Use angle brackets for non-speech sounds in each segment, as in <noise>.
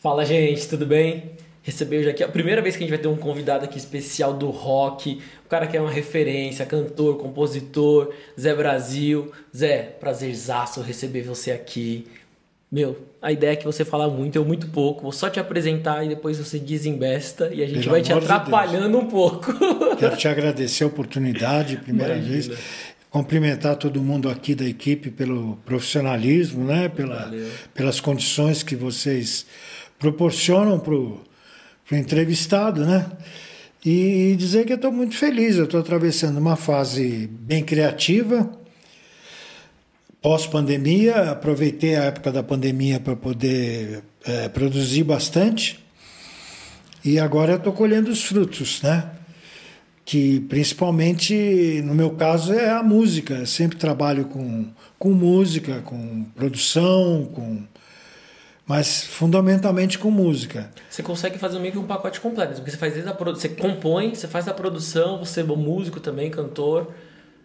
Fala, gente, tudo bem? Recebeu já aqui a primeira vez que a gente vai ter um convidado aqui especial do rock, o cara que é uma referência, cantor, compositor, Zé Brasil. Zé, prazerzaço receber você aqui. Meu, a ideia é que você fala muito, eu muito pouco. Vou só te apresentar e depois você desembesta e a gente Pelo vai te amor de atrapalhando um pouco. Quero te agradecer a oportunidade, primeira vez. Cumprimentar todo mundo aqui da equipe pelo profissionalismo, né? Pela, Valeu. pelas condições que vocês proporcionam para o entrevistado, né? E dizer que eu estou muito feliz. Eu estou atravessando uma fase bem criativa. Pós-pandemia, aproveitei a época da pandemia para poder eh, produzir bastante. E agora eu estou colhendo os frutos, né? Que principalmente, no meu caso, é a música. Eu sempre trabalho com, com música, com produção, com mas fundamentalmente com música. Você consegue fazer meio que um pacote completo, porque você faz desde a produ... você compõe, você faz a produção, você é músico também, cantor.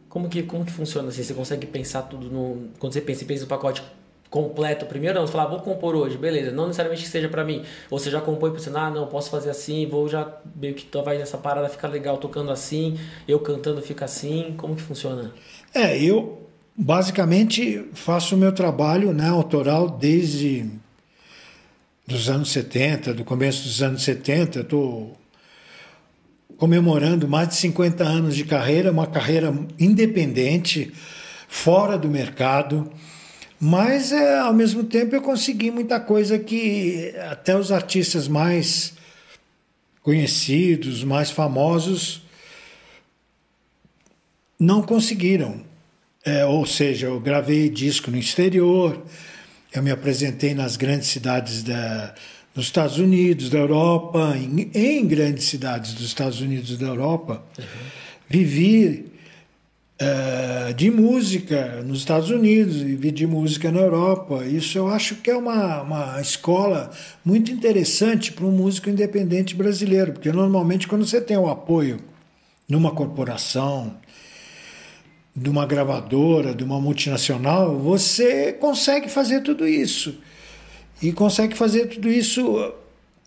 Como que como que funciona assim? Você consegue pensar tudo no quando você pensa, você pensa o pacote completo primeiro, não, você fala, "Ah, vou compor hoje, beleza, não necessariamente que seja pra mim. Ou você já compõe pensando, ah, não, posso fazer assim, vou já meio que vai essa parada fica legal tocando assim, eu cantando fica assim, como que funciona? É, eu basicamente faço o meu trabalho né, autoral desde dos anos 70, do começo dos anos 70. Estou comemorando mais de 50 anos de carreira, uma carreira independente, fora do mercado. Mas, é, ao mesmo tempo, eu consegui muita coisa que até os artistas mais conhecidos, mais famosos, não conseguiram. É, ou seja, eu gravei disco no exterior, eu me apresentei nas grandes cidades da, dos Estados Unidos, da Europa, em, em grandes cidades dos Estados Unidos e da Europa. Vivi eh, de música nos Estados Unidos, vivi de música na Europa. Isso eu acho que é uma, uma escola muito interessante para um músico independente brasileiro, porque normalmente quando você tem o apoio numa corporação, de uma gravadora, de uma multinacional, você consegue fazer tudo isso. E consegue fazer tudo isso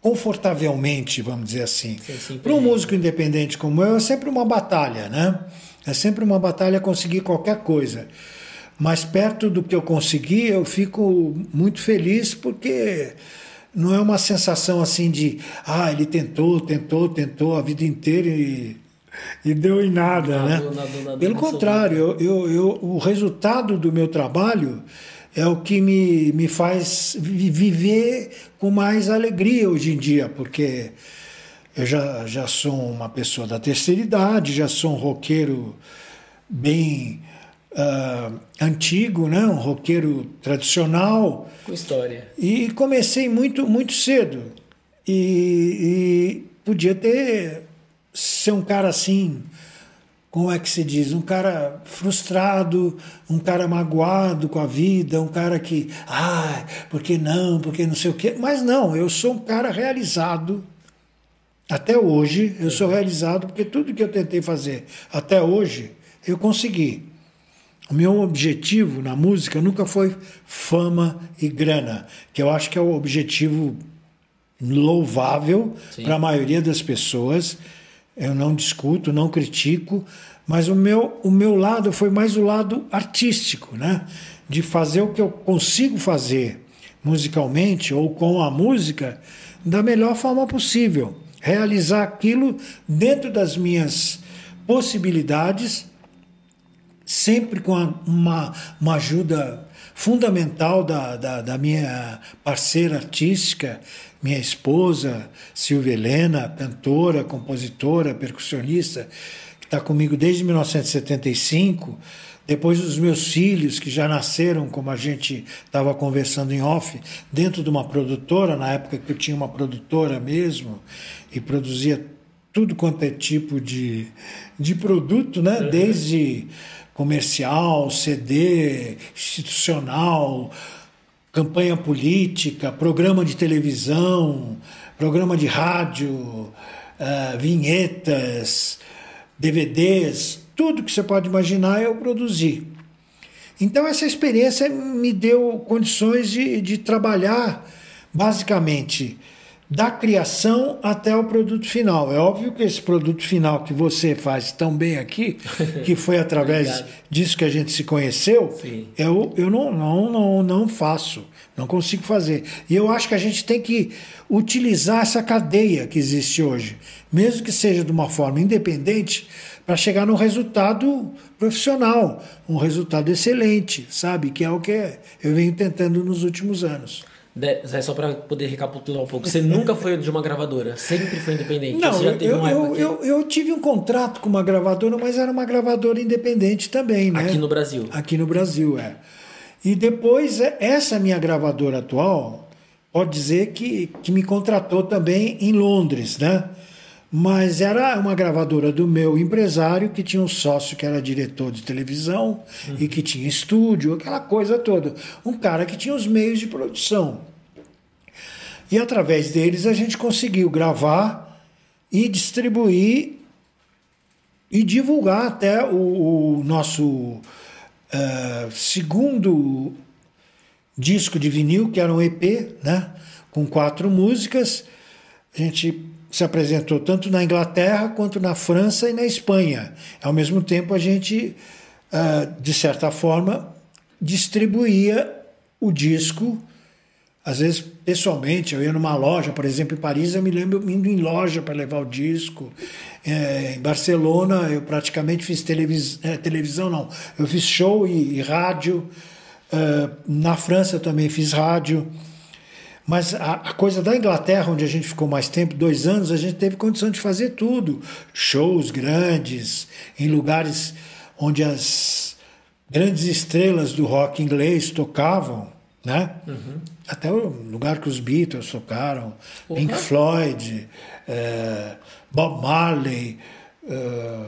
confortavelmente, vamos dizer assim. Se Para um músico independente como eu, é sempre uma batalha, né? É sempre uma batalha conseguir qualquer coisa. Mas perto do que eu consegui, eu fico muito feliz porque não é uma sensação assim de, ah, ele tentou, tentou, tentou a vida inteira e, e deu em nada, né? Pelo contrário, eu, eu, eu- o resultado do meu trabalho é o que me, me faz vi- viver com mais alegria hoje em dia, porque eu já, já sou uma pessoa da terceira idade, já sou um roqueiro bem ah, antigo, né? um roqueiro tradicional. Com história. E comecei muito, muito cedo. E, e podia ter ser um cara assim, como é que se diz? Um cara frustrado, um cara magoado com a vida, um cara que, ah, por que não, por que não sei o quê. Mas não, eu sou um cara realizado. Até hoje, eu sou realizado porque tudo que eu tentei fazer até hoje, eu consegui. O meu objetivo na música nunca foi fama e grana, que eu acho que é o objetivo louvável para a maioria das pessoas. Eu não discuto, não critico, mas o meu, o meu lado foi mais o lado artístico, né? De fazer o que eu consigo fazer musicalmente ou com a música da melhor forma possível. Realizar aquilo dentro das minhas possibilidades sempre com uma, uma ajuda fundamental da, da, da minha parceira artística, minha esposa, Silvia Helena, cantora, compositora, percussionista, que está comigo desde 1975. Depois os meus filhos, que já nasceram, como a gente estava conversando em off, dentro de uma produtora, na época que eu tinha uma produtora mesmo, e produzia tudo quanto é tipo de, de produto, né? Desde comercial, CD, institucional, campanha política, programa de televisão, programa de rádio, eh, vinhetas, DVDs, tudo que você pode imaginar eu produzi. Então essa experiência me deu condições de, de trabalhar basicamente da criação até o produto final. É óbvio que esse produto final que você faz tão bem aqui, <laughs> que foi através disso que a gente se conheceu, Sim. eu, eu não, não, não, não faço, não consigo fazer. E eu acho que a gente tem que utilizar essa cadeia que existe hoje, mesmo que seja de uma forma independente, para chegar num resultado profissional, um resultado excelente, sabe? Que é o que eu venho tentando nos últimos anos. Zé, só para poder recapitular um pouco, você nunca foi de uma gravadora, sempre foi independente. Não, eu, eu, eu, eu, tive um contrato com uma gravadora, mas era uma gravadora independente também, né? Aqui no Brasil. Aqui no Brasil, é. E depois, é, essa minha gravadora atual, pode dizer que, que me contratou também em Londres, né? Mas era uma gravadora do meu empresário, que tinha um sócio que era diretor de televisão uhum. e que tinha estúdio, aquela coisa toda. Um cara que tinha os meios de produção. E através deles a gente conseguiu gravar e distribuir e divulgar até o, o nosso uh, segundo disco de vinil, que era um EP, né? com quatro músicas. A gente se apresentou tanto na Inglaterra quanto na França e na Espanha. Ao mesmo tempo, a gente, uh, de certa forma, distribuía o disco às vezes, pessoalmente, eu ia numa loja, por exemplo, em Paris, eu me lembro indo em loja para levar o disco. É, em Barcelona, eu praticamente fiz televis é, televisão, não. Eu fiz show e, e rádio. É, na França, também fiz rádio. Mas a, a, coisa da Inglaterra, onde a gente ficou mais tempo, dois anos, a gente teve condição de fazer tudo. Shows grandes, em lugares onde as grandes estrelas do rock inglês tocavam né? Uhum. Até o lugar que os Beatles tocaram. Pink Floyd, é, Bob Marley, é,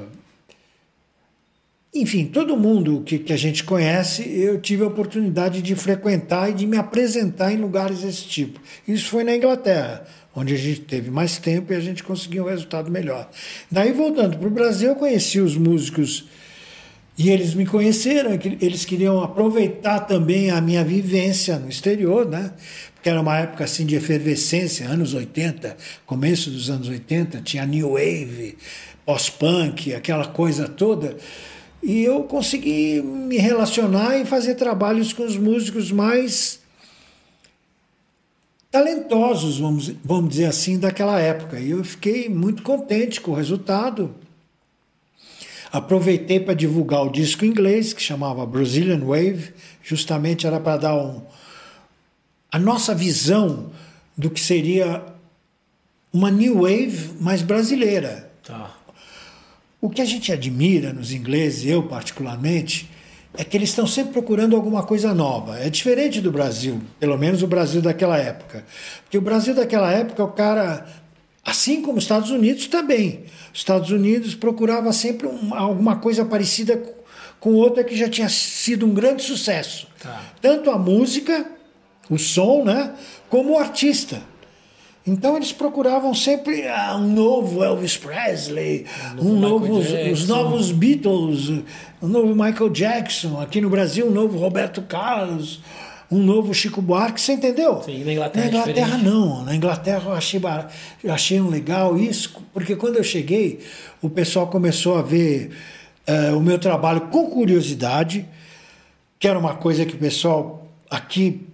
enfim, todo mundo que, que a gente conhece, eu tive a oportunidade de frequentar e de me apresentar em lugares desse tipo. Isso foi na Inglaterra, onde a gente teve mais tempo e a gente conseguiu um resultado melhor. Daí, voltando para o Brasil, eu conheci os músicos e eles me conheceram, eles queriam aproveitar também a minha vivência no exterior, né? Porque era uma época assim de efervescência, anos 80, começo dos anos 80, tinha New Wave, pós-punk, aquela coisa toda. E eu consegui me relacionar e fazer trabalhos com os músicos mais talentosos, vamos, vamos dizer assim, daquela época. E eu fiquei muito contente com o resultado. Aproveitei para divulgar o disco em inglês, que chamava Brazilian Wave, justamente era para dar um, a nossa visão do que seria uma new wave mais brasileira. Tá. O que a gente admira nos ingleses, eu particularmente, é que eles estão sempre procurando alguma coisa nova. É diferente do Brasil, pelo menos o Brasil daquela época. Porque o Brasil daquela época, o cara Assim como os Estados Unidos também. Os Estados Unidos procurava sempre uma, alguma coisa parecida com outra que já tinha sido um grande sucesso. Tá. Tanto a música, o som, né, como o artista. Então eles procuravam sempre ah, um novo Elvis Presley, um novo, um novo os novos Beatles, um novo Michael Jackson, aqui no Brasil um novo Roberto Carlos, um novo Chico Buarque, você entendeu? Sim, na Inglaterra. Na é Inglaterra, é não. Na Inglaterra eu achei, eu achei um legal isso, porque quando eu cheguei, o pessoal começou a ver uh, o meu trabalho com curiosidade, que era uma coisa que o pessoal aqui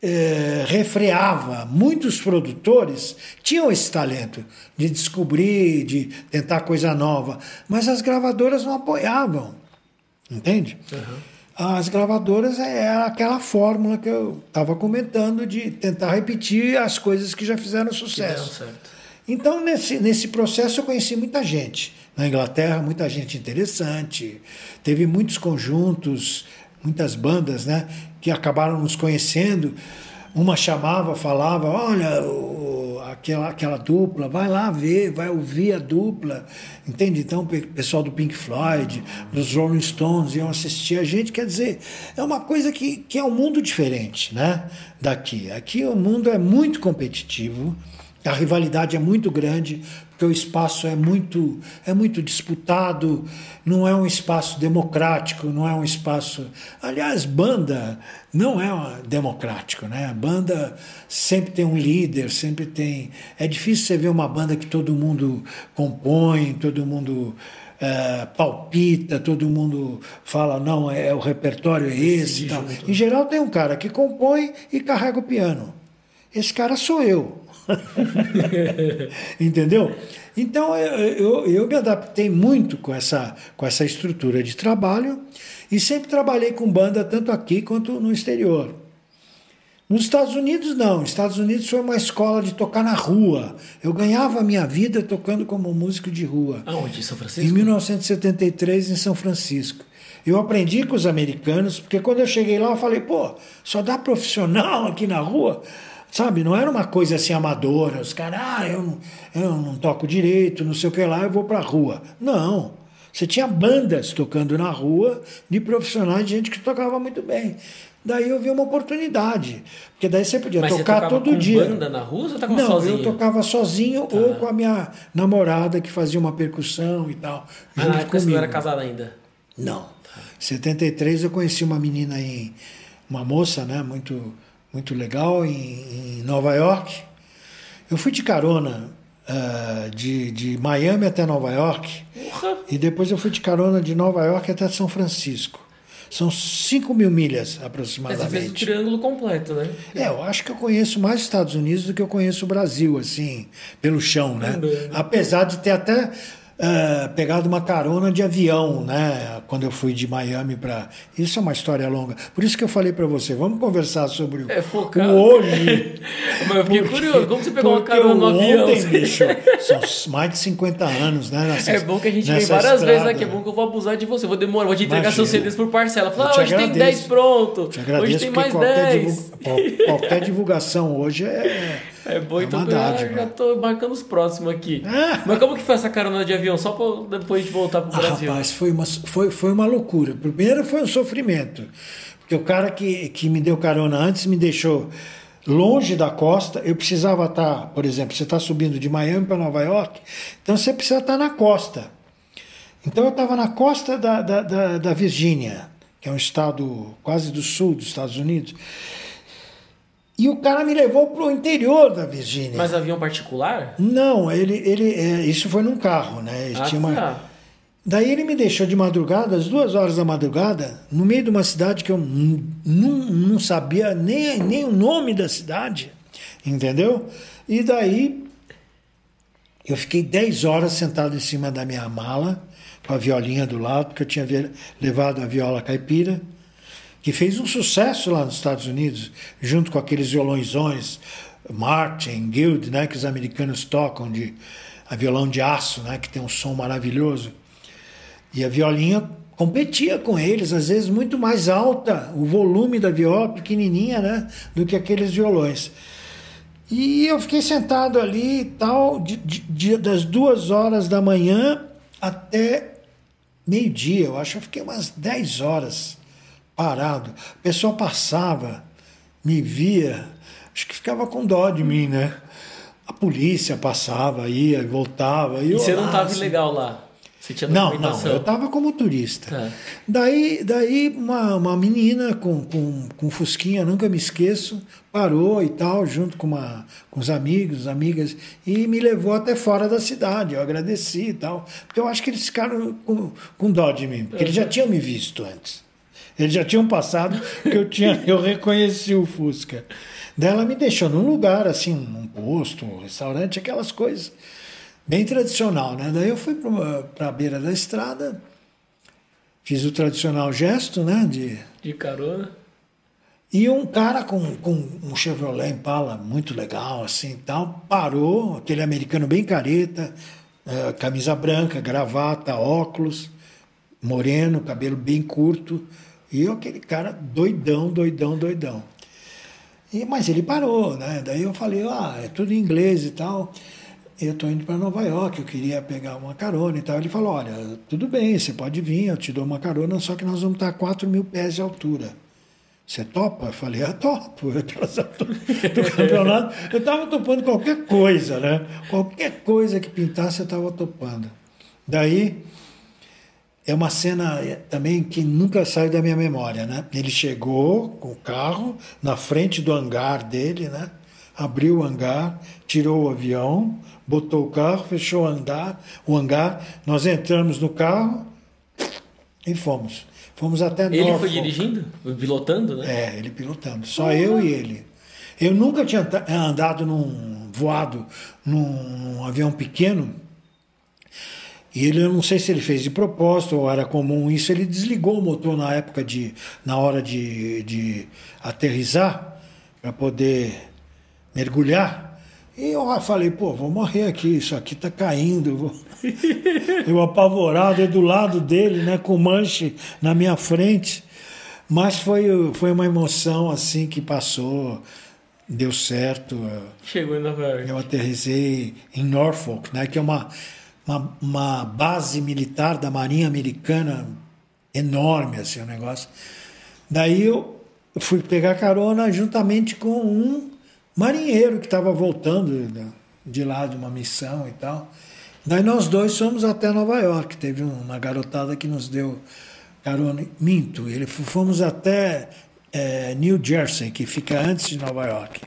uh, refreava. Muitos produtores tinham esse talento de descobrir, de tentar coisa nova, mas as gravadoras não apoiavam. Entende? Uhum as gravadoras é aquela fórmula que eu estava comentando de tentar repetir as coisas que já fizeram sucesso. Então, nesse, nesse processo, eu conheci muita gente. Na Inglaterra, muita gente interessante. Teve muitos conjuntos, muitas bandas né, que acabaram nos conhecendo. Uma chamava, falava: Olha, o, aquela, aquela dupla, vai lá ver, vai ouvir a dupla. Entende? Então, o pessoal do Pink Floyd, dos Rolling Stones iam assistir a gente. Quer dizer, é uma coisa que, que é um mundo diferente né, daqui. Aqui o mundo é muito competitivo. A rivalidade é muito grande, porque o espaço é muito, é muito disputado, não é um espaço democrático, não é um espaço. Aliás, banda não é democrático, né? A banda sempre tem um líder, sempre tem. É difícil você ver uma banda que todo mundo compõe, todo mundo. É, palpita, todo mundo fala, não, é o repertório é esse. Tal. Em geral, tem um cara que compõe e carrega o piano. Esse cara sou eu. <laughs> Entendeu? Então eu, eu, eu, me adaptei muito com essa, com essa estrutura de trabalho e sempre trabalhei com banda tanto aqui quanto no exterior. Nos Estados Unidos, não. Nos Estados Unidos foi uma escola de tocar na rua. Eu ganhava a minha vida tocando como músico de rua. Aonde? Em São Francisco? Em 1973, em São Francisco. Eu aprendi com os americanos, porque quando eu cheguei lá, eu falei, pô, só dá profissional aqui na rua. Sabe, não era uma coisa assim amadora, os caras, ah, eu não, eu não toco direito, não sei o que lá, eu vou para a rua. Não. Você tinha bandas tocando na rua de profissionais, de gente que tocava muito bem. Daí eu vi uma oportunidade. Porque daí você podia Mas tocar você todo com dia. banda na rua ou você tocava Não, sozinho? eu tocava sozinho Tá. ou com a minha namorada que fazia uma percussão e tal. Ah, junto na época você não era casado ainda. Não. Em 73 eu conheci uma menina em uma moça, né, muito muito legal em, em Nova York. Eu fui de carona ah, de, de Miami até Nova York Porra! e depois eu fui de carona de Nova York até São Francisco. São 5 mil milhas Mas você fez o aproximadamente. triângulo completo, né? É, eu acho que eu conheço mais os Estados Unidos do que eu conheço o Brasil, assim, pelo chão, né? Também. Apesar de ter até ah, pegado uma carona de avião, né? Quando eu fui de Miami para. Isso é uma história longa. Por isso que eu falei para você, vamos conversar sobre o, É, focado. o hoje. <laughs> Mas eu fiquei Porque- curioso, como você pegou uma carona no avião? Ontem, bicho, são mais de 50 anos, né? nessa- É bom que a gente vem várias vezes estrada. aqui. É bom que eu vou abusar de você. Vou demorar, vou te entregar Imagina. seus CDs por parcela. Falar, ah, hoje tem agradeço. 10 pronto. Hoje tem mais qualquer, 10. divu- qual- qualquer divulgação hoje é. <laughs> É bom, É então uma eu já, dádiva. já tô marcando os próximos aqui. Ah. Mas como que foi essa carona de avião? Só pra depois gente voltar pro Ah, Brasil. rapaz, foi uma, foi, foi uma loucura. Primeiro foi um sofrimento. Porque o cara que, que me deu carona antes me deixou longe da costa. Eu precisava estar, por exemplo, você está subindo de Miami para Nova York, então você precisa estar na costa. Então eu estava na costa da, da, da, da Virgínia, que é um estado quase do sul dos Estados Unidos. E o cara me levou para o interior da Virgínia. Mas avião particular? Não, ele, ele, é, isso foi num carro, né? Ah, tinha uma, tá. Daí ele me deixou de madrugada, às duas horas da madrugada, no meio de uma cidade que eu não, sabia nem, nem o nome da cidade, entendeu? E daí eu fiquei dez horas sentado em cima da minha mala, com a violinha do lado, porque eu tinha levado a viola caipira, que fez um sucesso lá nos Estados Unidos, junto com aqueles violõezões, Martin, Guild, né, que os americanos tocam, de, a violão de aço, né, que tem um som maravilhoso. E a violinha competia com eles, às vezes muito mais alta, o volume da viola pequenininha, né, do que aqueles violões. E eu fiquei sentado ali e tal, de, de- das duas horas da manhã até meio-dia, eu acho eu fiquei umas 10 horas parado. A pessoa passava, me via, acho que ficava com dó de mim, né? A polícia passava, ia, voltava. E, E você não lá, tava assim, ilegal lá? Você tinha não, não, eu estava como turista. Tá. Daí, daí uma, uma menina com, com, com fusquinha, nunca me esqueço, parou e tal, junto com, uma, com os amigos, amigas, e me levou até fora da cidade. Eu agradeci e tal. Porque eu acho que eles ficaram com, com dó de mim, porque eles já tinham me visto antes. Eles já tinham passado que eu tinha, eu reconheci o Fusca. Daí ela me deixou num lugar, assim, um posto, um restaurante, aquelas coisas bem tradicional, né? Daí eu fui para a beira da estrada, fiz o tradicional gesto, né? De, De carona? e um cara com, com um Chevrolet Impala muito legal, assim tal, parou, aquele americano bem careta, eh, camisa branca, gravata, óculos, moreno, cabelo bem curto, e eu, aquele cara doidão, doidão, doidão. E, mas ele parou, né? Daí eu falei, ah, é tudo em inglês e tal. Eu estou indo para Nova York, eu queria pegar uma carona e tal. Ele falou, olha, tudo bem, você pode vir, eu te dou uma carona, só que nós vamos estar a 4 mil pés de altura. Você topa? Eu falei, eu topo. Eu <laughs> eu estava topando qualquer coisa, né? Qualquer coisa que pintasse, eu estava topando. Daí, é uma cena é, também que nunca sai da minha memória, né? Ele chegou com o carro na frente do hangar dele, né? Abriu o hangar, tirou o avião, botou o carro, fechou o hangar, o hangar. Nós entramos no carro e fomos. Fomos até Ele Norfolk. foi dirigindo? Pilotando, né? É, ele pilotando. Só eu e ele. Eu nunca tinha andado num voado num avião pequeno. E ele, eu não sei se ele fez de propósito ou era comum isso, ele desligou o motor na época de, na hora de, de aterrizar para poder mergulhar. E eu falei, pô, vou morrer aqui, isso aqui tá caindo. Eu <laughs> apavorado, eu do lado dele, né, com manche na minha frente. Mas foi, foi uma emoção assim que passou, deu certo. Chegou em Nova York. Eu aterrissei em Norfolk, né, que é uma, uma, uma base militar da Marinha Americana enorme, assim, o negócio. Daí eu fui pegar carona juntamente com um marinheiro que estava voltando de lá de uma missão e tal. Daí nós dois fomos até Nova York. Teve uma garotada que nos deu carona. Minto, ele fomos até é, New Jersey, que fica antes de Nova York.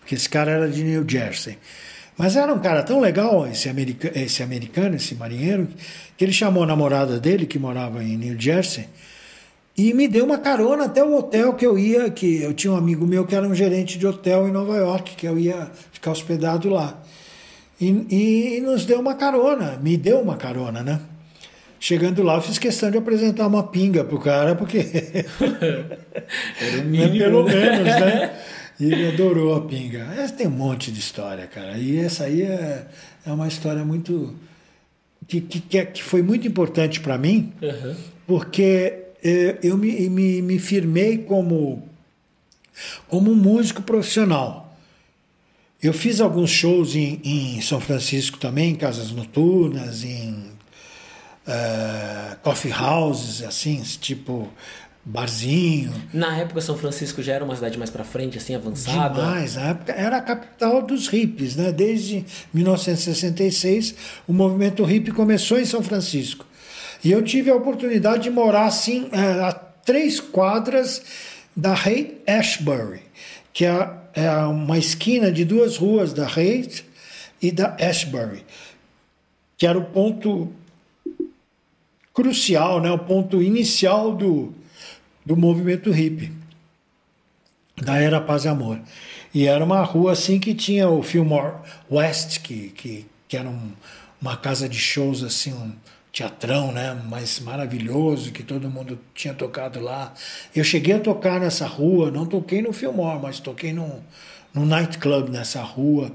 Porque esse cara era de New Jersey. Mas era um cara tão legal, esse, america, esse americano, esse marinheiro, que ele chamou a namorada dele, que morava em New Jersey, e me deu uma carona até o hotel que eu ia, que eu tinha um amigo meu que era um gerente de hotel em Nova York, que eu ia ficar hospedado lá. E, e nos deu uma carona, me deu uma carona, né? Chegando lá, eu fiz questão de apresentar uma pinga pro cara, porque. <laughs> Era o <laughs> mínimo, Pelo né? menos, né? <laughs> E ele adorou a pinga. Essa tem um monte de história, cara. E essa aí é, é uma história muito. que, que, que foi muito importante para mim, uhum. porque é, eu me, me, me firmei como, como músico profissional. Eu fiz alguns shows em, em São Francisco também, em casas noturnas, em uh, coffee houses, assim, tipo barzinho. Na época São Francisco já era uma cidade mais para frente, assim, avançada. Demais, na época era a capital dos hippies, né? Desde 1966 o movimento hippie começou em São Francisco. E eu tive a oportunidade de morar assim é, a três quadras da Haight Ashbury, que é, é uma esquina de duas ruas da Haight e da Ashbury, que era o ponto crucial, né, o ponto inicial do, do movimento hippie, da Era Paz e Amor. E era uma rua assim que tinha o Fillmore West, que, que, que era um, uma casa de shows assim, um, teatrão, né, mas maravilhoso, que todo mundo tinha tocado lá. Eu cheguei a tocar nessa rua, não toquei no Fillmore, mas toquei num, num nightclub nessa rua.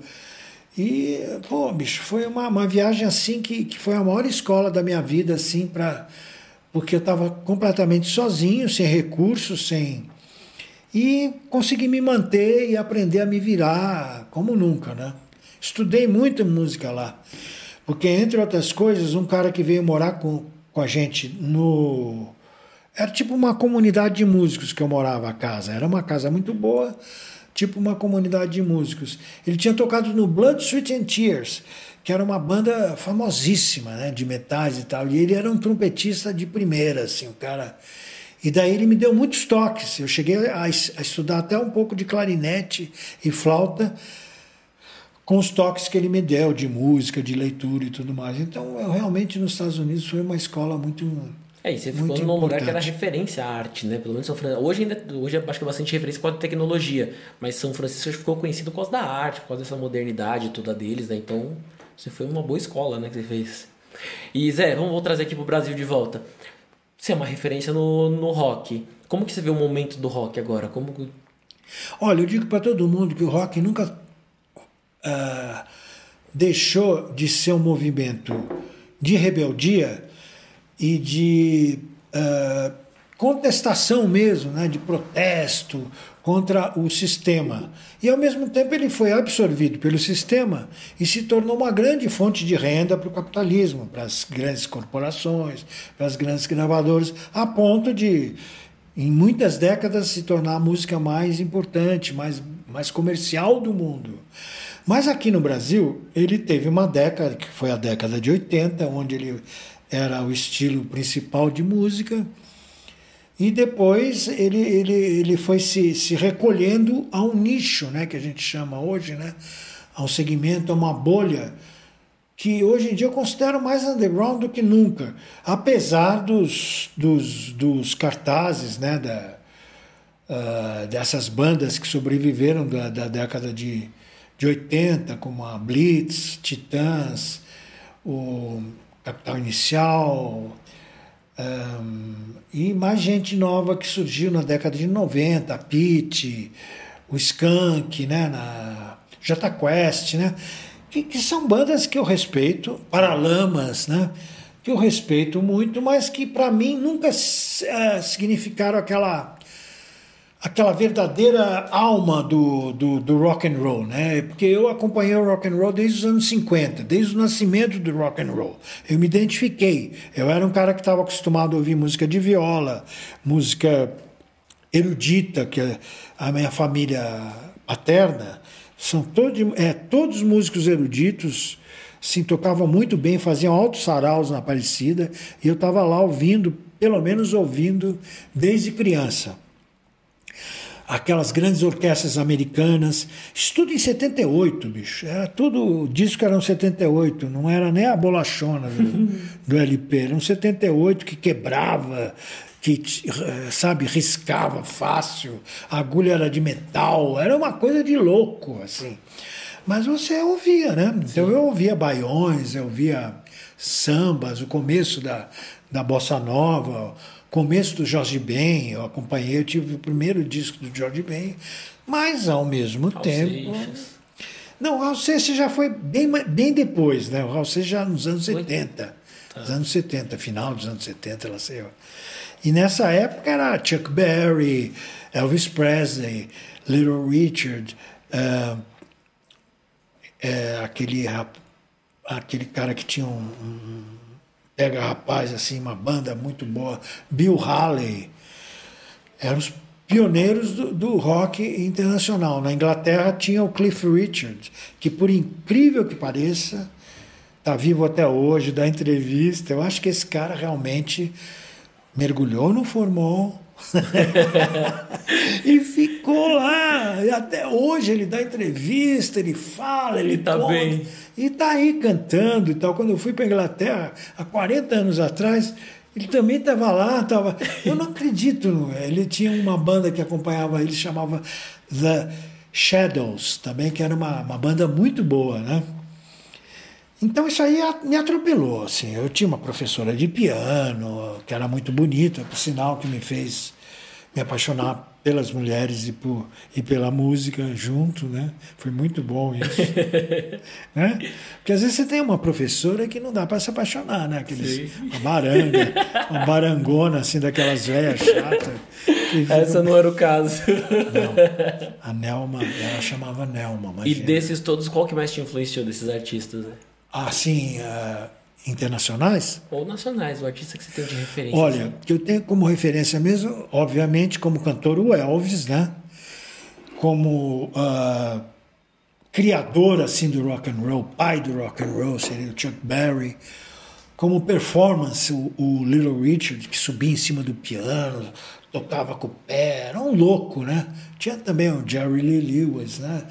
E, pô, bicho, foi uma, uma viagem assim que, que foi a maior escola da minha vida, assim, para porque eu estava completamente sozinho, sem recursos, sem. E consegui me manter e aprender a me virar como nunca, né? Estudei muito música lá. Porque, entre outras coisas, um cara que veio morar com, com a gente no. Era tipo uma comunidade de músicos que eu morava a casa. Era uma casa muito boa, tipo uma comunidade de músicos. Ele tinha tocado no Blood, Sweat and Tears, que era uma banda famosíssima, né, de metais e tal. E ele era um trompetista de primeira, assim, o cara. E daí ele me deu muitos toques. Eu cheguei a, a estudar até um pouco de clarinete e flauta com os toques que ele me deu de música, de leitura e tudo mais. Então, eu realmente nos Estados Unidos foi uma escola muito é, e você ficou num lugar que era referência à arte, né? Pelo menos São Francisco. Hoje, ainda, hoje acho que é bastante referência por causa da tecnologia, mas São Francisco ficou conhecido por causa da arte, por causa dessa modernidade toda deles, né? Então, você foi uma boa escola, né? Que você fez. E Zé, vamos trazer aqui pro Brasil de volta. Você é uma referência no, no rock. Como que você vê o momento do rock agora? Como Olha, eu digo para todo mundo que o rock nunca ah, deixou de ser um movimento de rebeldia e de uh, contestação mesmo, né, de protesto contra o sistema. E ao mesmo tempo ele foi absorvido pelo sistema e se tornou uma grande fonte de renda para o capitalismo, para as grandes corporações, para as grandes gravadoras, a ponto de em muitas décadas se tornar a música mais importante, mais, mais comercial do mundo. Mas aqui no Brasil, ele teve uma década, que foi a década de 80, onde ele era o estilo principal de música, e depois ele, ele, ele foi se, se recolhendo a um nicho, né, que a gente chama hoje, né, a um segmento, a uma bolha, que hoje em dia eu considero mais underground do que nunca, apesar dos, dos, dos cartazes né, da, uh, dessas bandas que sobreviveram da, da década de, de 80, como a Blitz, Titãs, o Capital Inicial, um, e mais gente nova que surgiu na década de 90, a Pete, o Skank, né, na Jota Quest, né? que, que são bandas que eu respeito, Paralamas, né? que eu respeito muito, mas que para mim nunca é, significaram aquela aquela verdadeira alma do, do, do, rock and roll, né? Porque eu acompanhei o rock and roll desde os anos 50, desde o nascimento do rock and roll. Eu me identifiquei. Eu era um cara que estava acostumado a ouvir música de viola, música erudita, que a minha família paterna são todos, é, todos músicos eruditos, sim, tocavam muito bem, faziam altos saraus na Aparecida, e eu estava lá ouvindo, pelo menos ouvindo, desde criança. Aquelas grandes orquestras americanas, isso tudo em 78, bicho. Era tudo, o disco era um 78, não era nem a bolachona do, <laughs> do LP, era um 78 que quebrava, que, sabe, riscava fácil, a agulha era de metal, era uma coisa de louco, assim. Mas você ouvia, né? Então eu ouvia baiões, eu ouvia sambas, o começo da, da bossa nova, começo do Jorge Ben, eu acompanhei, eu tive o primeiro disco do Jorge Ben, mas ao mesmo Raul tempo. Seixas. Não, o Raul Seixas já foi bem, bem depois, né? O Raul Seixas já nos anos 70. Tá. Nos anos 70, final dos anos 70, ela saiu. E nessa época era Chuck Berry, Elvis Presley, Little Richard, uh, é, aquele, aquele cara que tinha um, um, pega rapaz assim, uma banda muito boa, Bill Haley, eram os pioneiros do, do, rock internacional. Na Inglaterra tinha o Cliff Richard, que por incrível que pareça, está vivo até hoje, dá entrevista. Eu acho que esse cara realmente mergulhou no formol <laughs> e ficou lá. E até hoje ele dá entrevista, ele fala, ele tá conta, bem. E tá aí cantando e tal. Quando eu fui para Inglaterra, há 40 anos atrás, ele também estava lá, tava. Eu não acredito. Ele tinha uma banda que acompanhava ele, chamava The Shadows, também, que era uma, uma banda muito boa, né? Então isso aí me atropelou, assim. Eu tinha uma professora de piano, que era muito bonita, por sinal que me fez me apaixonar pelas mulheres e, por, e pela música junto, né? Foi muito bom isso. <laughs> né? Porque às vezes você tem uma professora que não dá para se apaixonar, né? Aqueles, uma baranga, uma barangona, assim, daquelas velhas chatas. Essa não era o caso. Não. A Nelma, ela chamava Nelma. Imagina. E desses todos, qual que mais te influenciou desses artistas? Né? assim, uh, internacionais? Ou nacionais, o artista que você tem de referência. Olha, que eu tenho como referência mesmo, obviamente, como cantor o Elvis, né? Como uh, criador assim do rock and roll, pai do rock and roll seria o Chuck Berry. Como performance, o, o Little Richard, que subia em cima do piano, tocava com o pé, era um louco, né? Tinha também o Jerry Lee Lewis, né?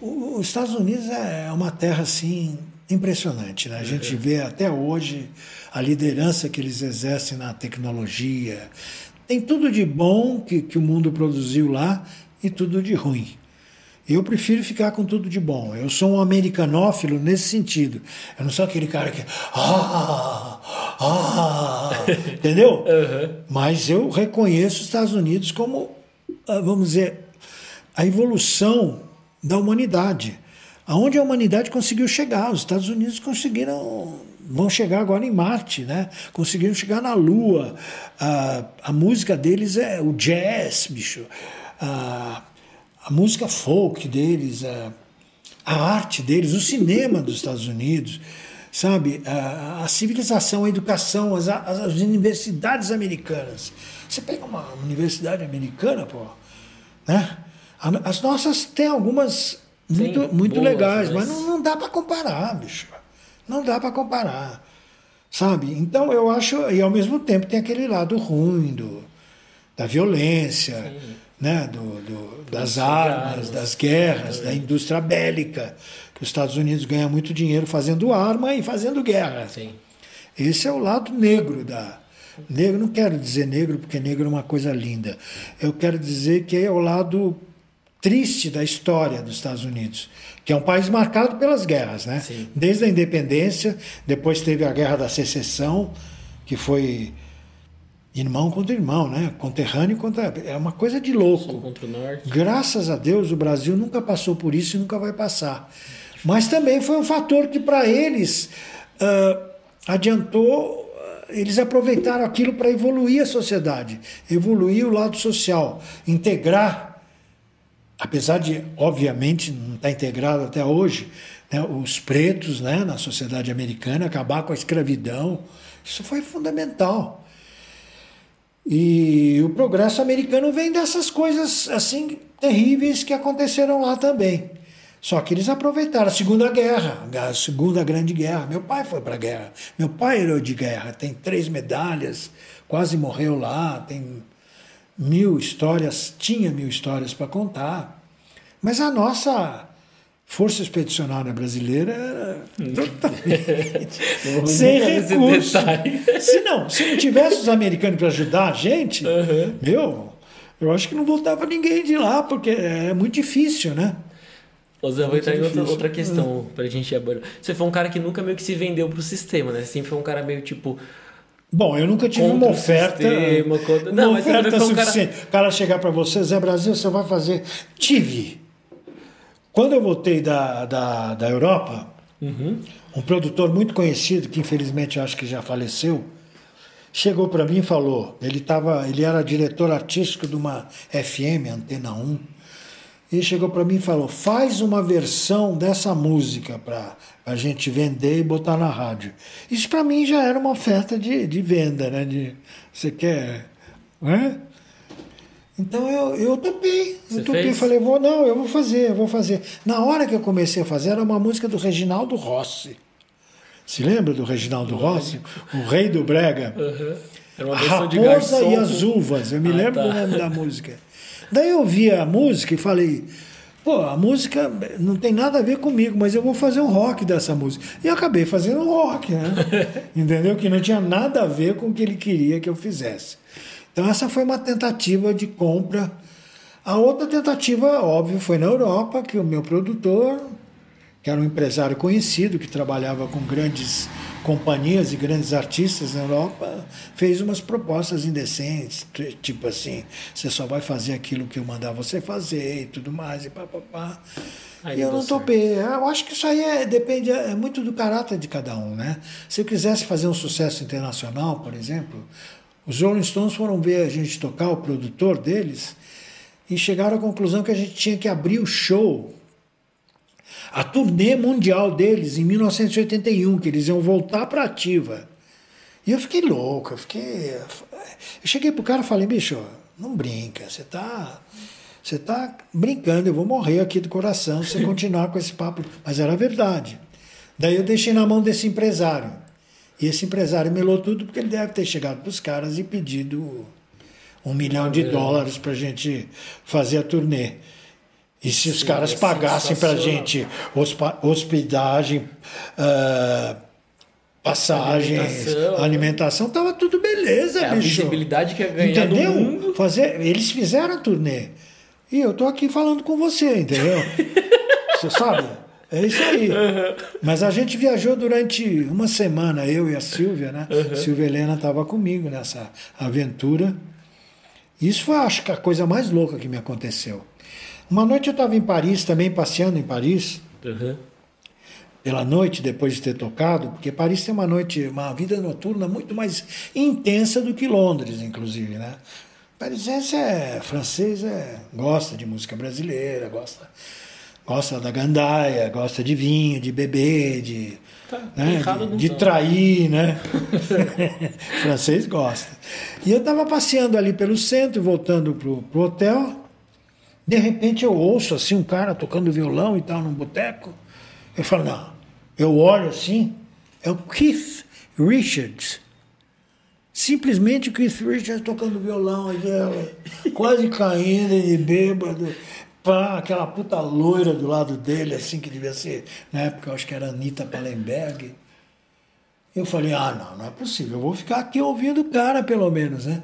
O, os Estados Unidos é uma terra assim impressionante. Né? A gente vê até hoje a liderança que eles exercem na tecnologia. Tem tudo de bom que, que o mundo produziu lá e tudo de ruim. Eu prefiro ficar com tudo de bom. Eu sou um americanófilo nesse sentido. Eu não sou aquele cara que. Ah, ah, <laughs> entendeu? Uhum. Mas eu reconheço os Estados Unidos como, ah, vamos dizer, a evolução da humanidade aonde a humanidade conseguiu chegar. Os Estados Unidos conseguiram, vão chegar agora em Marte, né? Conseguiram chegar na Lua. A, a música deles é o jazz, bicho. A, a música folk deles, a, a arte deles, o cinema dos Estados Unidos. sabe? A, a civilização, a educação, as, as, universidades americanas. Você pega uma universidade americana, pô, né? As nossas têm algumas muito, Sim, muito boas, legais, mas, mas não, não dá para comparar, bicho. Não dá para comparar, sabe? Então eu acho, e ao mesmo tempo tem aquele lado ruim do, da violência, Sim. né? do, do das armas, das guerras, da indústria bélica os Estados Unidos ganham muito dinheiro fazendo arma e fazendo guerra. Sim. Esse é o lado negro da. Negro, não quero dizer negro porque negro é uma coisa linda. Eu quero dizer que é o lado triste da história dos Estados Unidos, que é um país marcado pelas guerras, né? Sim. Desde a independência, depois teve a guerra da secessão, que foi irmão contra irmão, né? Conterrâneo contra. É uma coisa de louco. Contra o norte. Graças a Deus o Brasil nunca passou por isso e nunca vai passar. Mas também foi um fator que para eles uh, adiantou, eles aproveitaram aquilo para evoluir a sociedade, evoluir o lado social, integrar, apesar de, obviamente, não estar tá integrado até hoje, né, os pretos né, na sociedade americana, acabar com a escravidão, isso foi fundamental. E o progresso americano vem dessas coisas assim terríveis que aconteceram lá também. Só que eles aproveitaram a Segunda Guerra, a Segunda Grande Guerra. Meu pai foi para a guerra. Meu pai era de guerra, tem três medalhas, quase morreu lá, tem mil histórias, tinha mil histórias para contar. Mas a nossa Força Expedicionária Brasileira era totalmente <laughs> sem recursos. Se não, se não tivesse os americanos para ajudar a gente, uhum. meu, eu acho que não voltava ninguém de lá, porque é muito difícil, né? Ô Zé, vou entrar em outra, outra questão pra gente abordar. Você foi um cara que nunca meio que se vendeu pro sistema, né? Você sempre foi um cara meio tipo. Bom, eu nunca tive uma oferta. Sistema, contra... Não, uma oferta suficiente. Cara... O cara chegar para você, Zé Brasil, você vai fazer. Tive. Quando eu voltei da, da, da Europa, uhum. um produtor muito conhecido, que infelizmente acho que já faleceu, chegou para mim e falou: ele, tava, ele era diretor artístico de uma FM, Antena 1 e chegou para mim e falou: faz uma versão dessa música para a gente vender e botar na rádio. Isso para mim já era uma oferta de, de venda, né? De, você quer. Né? Então eu, eu topei. Você eu topei fez? falei: vou, não, eu vou fazer, eu vou fazer. Na hora que eu comecei a fazer, era uma música do Reginaldo Rossi. Se lembra do Reginaldo Rossi? O rei do Brega? Uhum. Era uma a Raposa e as Uvas. Eu me ah, lembro tá. do nome da música. Daí eu vi a música e falei, pô, a música não tem nada a ver comigo, mas eu vou fazer um rock dessa música. E eu acabei fazendo um rock, né? <laughs> Entendeu? Que não tinha nada a ver com o que ele queria que eu fizesse. Então essa foi uma tentativa de compra. A outra tentativa, óbvio, foi na Europa, que o meu produtor, que era um empresário conhecido, que trabalhava com grandes companhias e grandes artistas na Europa fez umas propostas indecentes, tipo assim, você só vai fazer aquilo que eu mandar você fazer e tudo mais, e papapá. E eu não topei. Eu acho que isso aí é, depende, é muito do caráter de cada um, né? Se eu quisesse fazer um sucesso internacional, por exemplo, os Rolling Stones foram ver a gente tocar, o produtor deles, e chegaram à conclusão que a gente tinha que abrir o show a turnê mundial deles em 1981, que eles iam voltar para ativa. E eu fiquei louco, eu fiquei. Eu cheguei pro cara e falei, bicho, não brinca, você tá. Você tá brincando, eu vou morrer aqui do coração se você continuar com esse papo. Mas era verdade. Daí eu deixei na mão desse empresário. E esse empresário melou tudo porque ele deve ter chegado para os caras e pedido um milhão de dólares para a gente fazer a turnê. E se os Sim, caras é pagassem para gente hospedagem, uh, passagens, alimentação, alimentação, tava tudo beleza, é, bicho. A visibilidade que ia ganhar Entendeu? mundo. Fazer, eles fizeram a turnê. E eu tô aqui falando com você, entendeu? <laughs> você sabe? É isso aí. Uhum. Mas a gente viajou durante uma semana, eu e a Silvia, né? Uhum. Silvia Helena estava comigo nessa aventura. Isso foi, acho que, a coisa mais louca que me aconteceu. Uma noite eu estava em Paris também, passeando em Paris. Uhum. Pela noite, depois de ter tocado, porque Paris tem uma noite, uma vida noturna muito mais intensa do que Londres, inclusive, né? Parisense é francês, é, gosta de música brasileira, gosta, gosta da gandaia, gosta de vinho, de beber, de, Tá, né, de, de tá. trair, né? <laughs> <laughs> francês gosta. E eu estava passeando ali pelo centro, voltando pro, pro hotel. De repente eu ouço assim um cara tocando violão e tal num boteco. Eu falo, não. Eu olho assim, é o Keith Richards. Simplesmente o Keith Richards tocando violão, ela quase caindo de bêbado. Pá, aquela puta loira do lado dele, assim, que devia ser, na época eu acho que era Anitta Pallenberg. Eu falei, ah, não, não é possível, eu vou ficar aqui ouvindo o cara, pelo menos, né?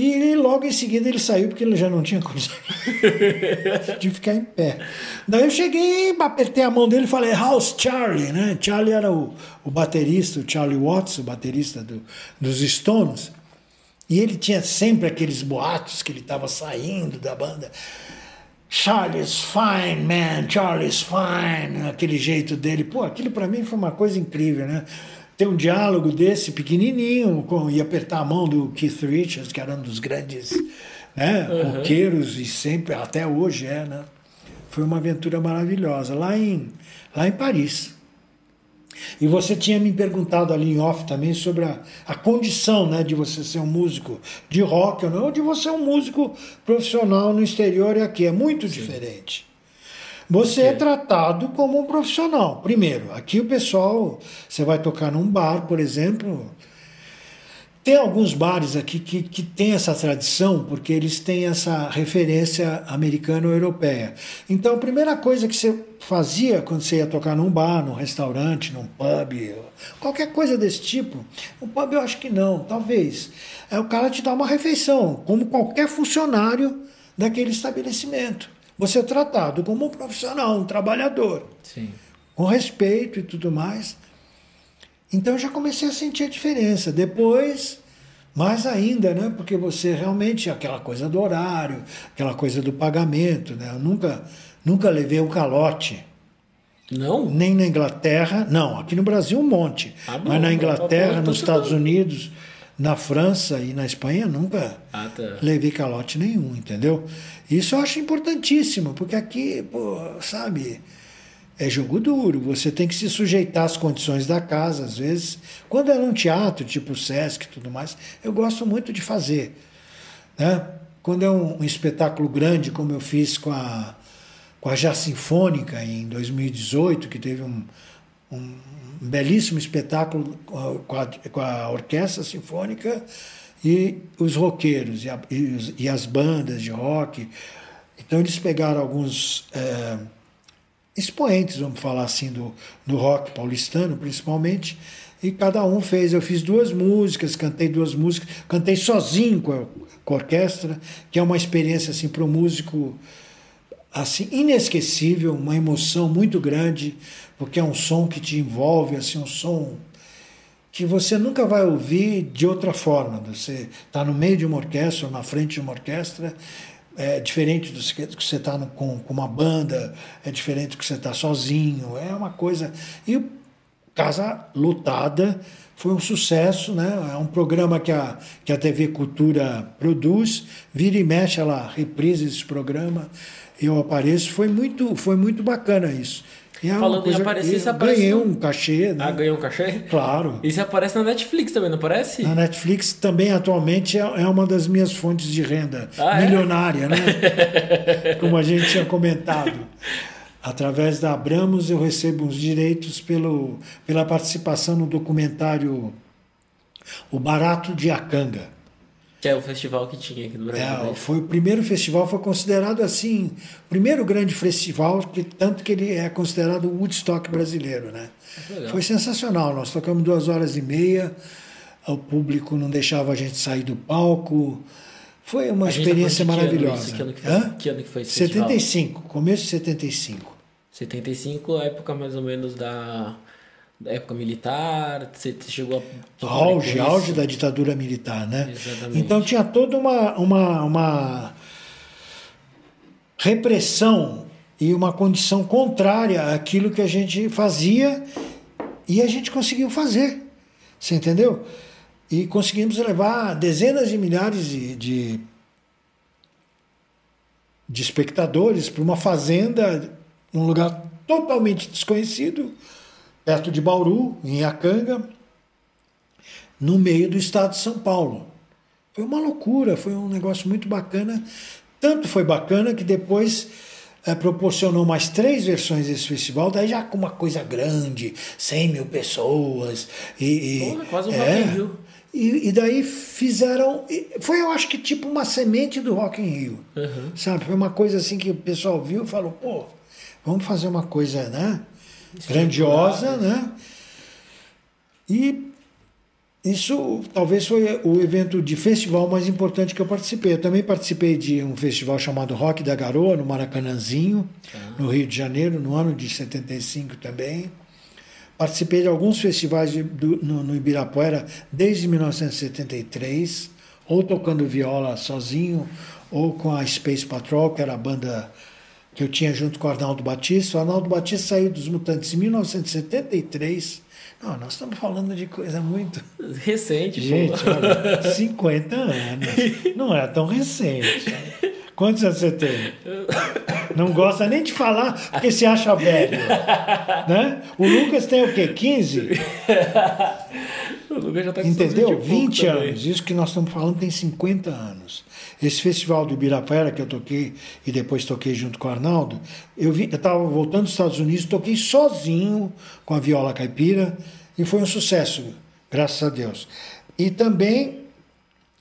E logo em seguida ele saiu, porque ele já não tinha condição <laughs> de ficar em pé. Daí eu cheguei, apertei a mão dele e falei, House Charlie, né? Charlie era o, o baterista, o Charlie Watts, o baterista do, dos Stones. E ele tinha sempre aqueles boatos que ele estava saindo da banda. Charlie's fine, man, Charlie's fine, aquele jeito dele. Pô, aquilo para mim foi uma coisa incrível, né? Ter um diálogo desse pequenininho com, e apertar a mão do Keith Richards, que era um dos grandes né, Uhum. roqueiros e sempre, até hoje é, né? Foi uma aventura maravilhosa, lá em, lá em Paris. E você tinha me perguntado ali em off também sobre a, a condição né, de você ser um músico de rock ou não, ou de você ser um músico profissional no exterior e aqui. É muito diferente. Você é tratado como um profissional. Primeiro, aqui o pessoal, você vai tocar num bar, por exemplo. Tem alguns bares aqui que, que têm essa tradição, porque eles têm essa referência americana ou europeia. Então, a primeira coisa que você fazia quando você ia tocar num bar, num restaurante, num pub, qualquer coisa desse tipo, o pub eu acho que não, talvez. É o cara te dá uma refeição, como qualquer funcionário daquele estabelecimento. Você é tratado como um profissional, um trabalhador Sim. com respeito e tudo mais. Então eu já comecei a sentir a diferença. Depois, mais ainda, né? Porque você realmente, aquela coisa do horário, aquela coisa do pagamento, né? Eu nunca, nunca levei um calote. Não? Nem na Inglaterra, não, aqui no Brasil um monte. Ah, mas na Inglaterra, nos Estados. Unidos, na França e na Espanha, nunca Ah, tá. levei calote nenhum, entendeu? Isso eu acho importantíssimo, porque aqui, pô, sabe, é jogo duro. Você tem que se sujeitar às condições da casa, às vezes. Quando é num teatro, tipo o Sesc e tudo mais, eu gosto muito de fazer. Né? Quando é um, um espetáculo grande, como eu fiz com a, com a Já Sinfônica em 2018, que teve um, um belíssimo espetáculo com a, com a Orquestra Sinfônica e os roqueiros e, a, e, os, e as bandas de rock. Então eles pegaram alguns é, expoentes, vamos falar assim, do, do rock paulistano, principalmente, e cada um fez. Eu fiz duas músicas, cantei duas músicas, cantei sozinho com a, com a orquestra, que é uma experiência assim para o músico assim inesquecível, uma emoção muito grande, porque é um som que te envolve, assim, um som que você nunca vai ouvir de outra forma. Você está no meio de uma orquestra, na frente de uma orquestra, é diferente do que você está com, com uma banda, é diferente do que você está sozinho, é uma coisa. E Casa Lotada foi um sucesso, né? É um programa que a, que a TV Cultura produz, vira e mexe, ela reprisa esse programa, eu apareço, foi muito, foi muito bacana isso. É Falando em aparecer, você aparece ganhei um cachê, né? Ah, ganhou um cachê? Claro. E você aparece na Netflix também, não aparece? Na Netflix também atualmente é é uma das minhas fontes de renda Ah, é? milionária, né? <laughs> Como a gente tinha comentado. Através da Abramos eu recebo os direitos pelo, pela participação no documentário O Barato de Acanga. Que é o festival que tinha aqui no Brasil. É, né? foi o primeiro festival, foi considerado assim, o primeiro grande festival, que, tanto que ele é considerado o Woodstock brasileiro, né? Legal. Foi sensacional. Nós tocamos duas horas e meia, o público não deixava a gente sair do palco. Foi uma A experiência maravilhosa. Que ano que foi? Hã? Que ano que foi esse festival? 75, começo de 75. 75, a época mais ou menos da, da época militar. Você chegou a. Auge, auge da ditadura militar, né? Exatamente. Então tinha toda uma, uma, uma repressão e uma condição contrária àquilo que a gente fazia e a gente conseguiu fazer. Você entendeu? E conseguimos levar dezenas de milhares de, de, de espectadores para uma fazenda num lugar totalmente desconhecido, perto de Bauru, em Iacanga, no meio do estado de São Paulo. Foi uma loucura, foi um negócio muito bacana. Tanto foi bacana que depois é, proporcionou mais três versões desse festival, daí já com uma coisa grande, 100 mil pessoas. E, Porra, quase um é, Rock in Rio. E, e daí fizeram. Foi, eu acho que tipo uma semente do Rock in Rio. Uhum. Sabe? Foi uma coisa assim que o pessoal viu e falou, pô, vamos fazer uma coisa, né? Grandiosa, né? E isso talvez foi o evento de festival mais importante que eu participei. Eu também participei de um festival chamado Rock da Garoa, no Maracanãzinho, no Rio de Janeiro, no ano de 75 também. Participei de alguns festivais de, do, no, no Ibirapuera desde 1973, ou tocando viola sozinho, ou com a Space Patrol, que era a banda que eu tinha junto com o Arnaldo Batista. O Arnaldo Batista saiu dos Mutantes em 1973. Não, nós estamos falando de coisa muito. Recente, Gente, pô. olha, 50 anos. Não é tão recente. Quantos anos você tem? Não gosta nem de falar porque se acha velho. Né? O Lucas tem o quê? 15? O já tá com Entendeu? seus 20 e 20 pouco também. anos. Isso que nós estamos falando tem 50 anos. Esse festival do Ibirapuera que eu toquei e depois toquei junto com o Arnaldo, eu estava voltando dos Estados Unidos, toquei sozinho com a viola caipira e foi um sucesso, graças a Deus. E também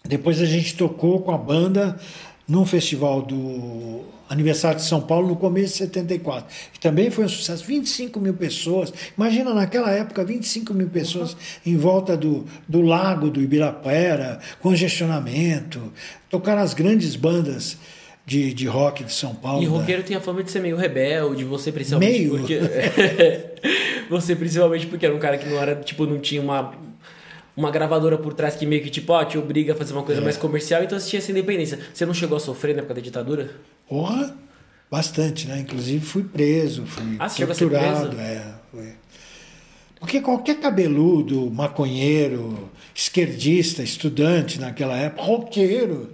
depois a gente tocou com a banda num festival do aniversário de São Paulo no começo de 74. E também foi um sucesso. 25 mil pessoas. Imagina naquela época, 25 mil pessoas em volta do, do lago do Ibirapuera, congestionamento. Tocaram as grandes bandas de, de rock de São Paulo. E né? roqueiro tem a fama de ser meio rebelde, você principalmente Meio? porque <laughs> você principalmente porque era um cara que não era, tipo, não tinha uma uma gravadora por trás que meio que tipo, ó, te obriga a fazer uma É. coisa mais comercial, então você tinha essa independência. Você não chegou a sofrer na época da ditadura? Porra, bastante, né? Inclusive fui preso, fui Ah, torturado. preso? É, fui. Porque qualquer cabeludo, maconheiro, esquerdista, estudante naquela época, roqueiro,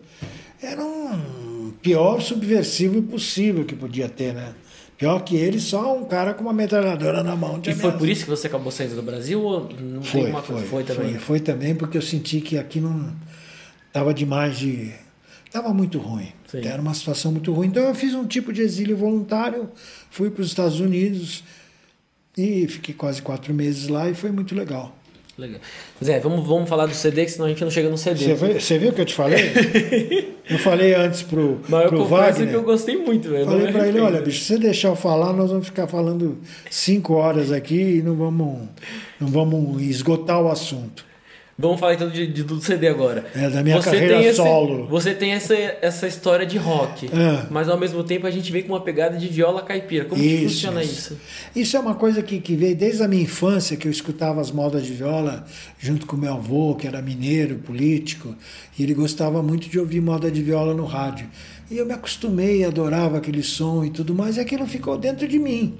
era um pior subversivo possível que podia ter, né? Pior que ele, só um cara com uma metralhadora na mão. E foi por isso que você acabou saindo do Brasil ou não tem Foi, uma foi, foi também? Foi, foi também porque eu senti que aqui não estava demais de. Estava muito ruim. Sim. Era uma situação muito ruim. Então eu fiz um tipo de exílio voluntário, fui para os Estados Unidos e fiquei quase quatro meses lá e foi muito legal. Legal. Zé, vamos, vamos falar do CD, que senão a gente não chega no CD. Você, viu o que eu te falei? <laughs> eu falei antes pro, Mas eu pro confesso Wagner. que eu gostei muito, velho. Falei para ele, arrependo. olha, bicho, se você deixar eu falar, nós vamos ficar falando cinco horas aqui e não vamos, não vamos esgotar o assunto. Vamos falar então de, de- do CD agora. É, da minha carreira tem esse- solo. Você tem essa, essa história de rock, É. mas ao mesmo tempo a gente vem com uma pegada de viola caipira. Como que Isso, funciona isso. isso? Isso é uma coisa que, que veio desde a minha infância, que eu escutava as modas de viola junto com meu avô, que era mineiro, político, e ele gostava muito de ouvir moda de viola no rádio. E eu me acostumei, adorava aquele som e tudo mais, e aquilo ficou dentro de mim.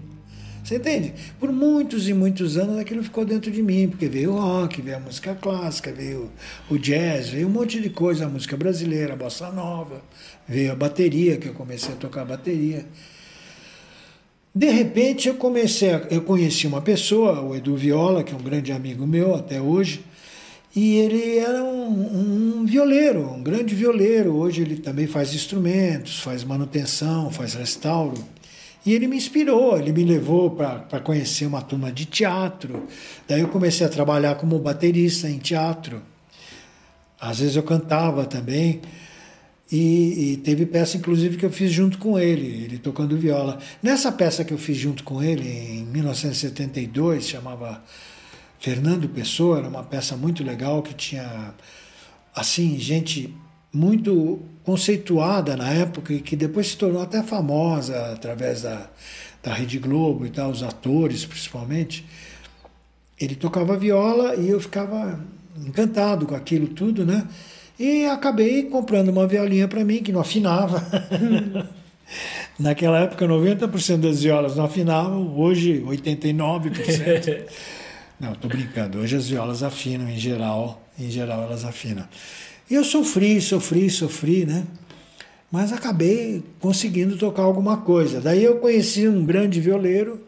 Você entende? Por muitos e muitos anos aquilo ficou dentro de mim, porque veio o rock, veio a música clássica, veio o jazz, veio um monte de coisa, a música brasileira, a bossa nova, veio a bateria, que eu comecei a tocar bateria. De repente eu comecei, a, eu conheci uma pessoa, o Edu Viola, que é um grande amigo meu até hoje, e ele era um, um violeiro, um grande violeiro. Hoje ele também faz instrumentos, faz manutenção, faz restauro. E ele me inspirou, ele me levou para conhecer uma turma de teatro. Daí eu comecei a trabalhar como baterista em teatro. Às vezes eu cantava também. E, e teve peça, inclusive, que eu fiz junto com ele, ele tocando viola. Nessa peça que eu fiz junto com ele, em 1972, chamava Fernando Pessoa, era uma peça muito legal que tinha, assim, gente muito conceituada na época e que depois se tornou até famosa através da, da Rede Globo e tal, os atores principalmente. Ele tocava viola e eu ficava encantado com aquilo tudo, né? E acabei comprando uma violinha para mim que não afinava. <laughs> Naquela época, 90% das violas não afinavam, hoje 89%. <laughs> Não, estou brincando. Hoje as violas afinam em geral, em geral elas afinam. E eu sofri, sofri, sofri, né? mas acabei conseguindo tocar alguma coisa. Daí eu conheci um grande violeiro,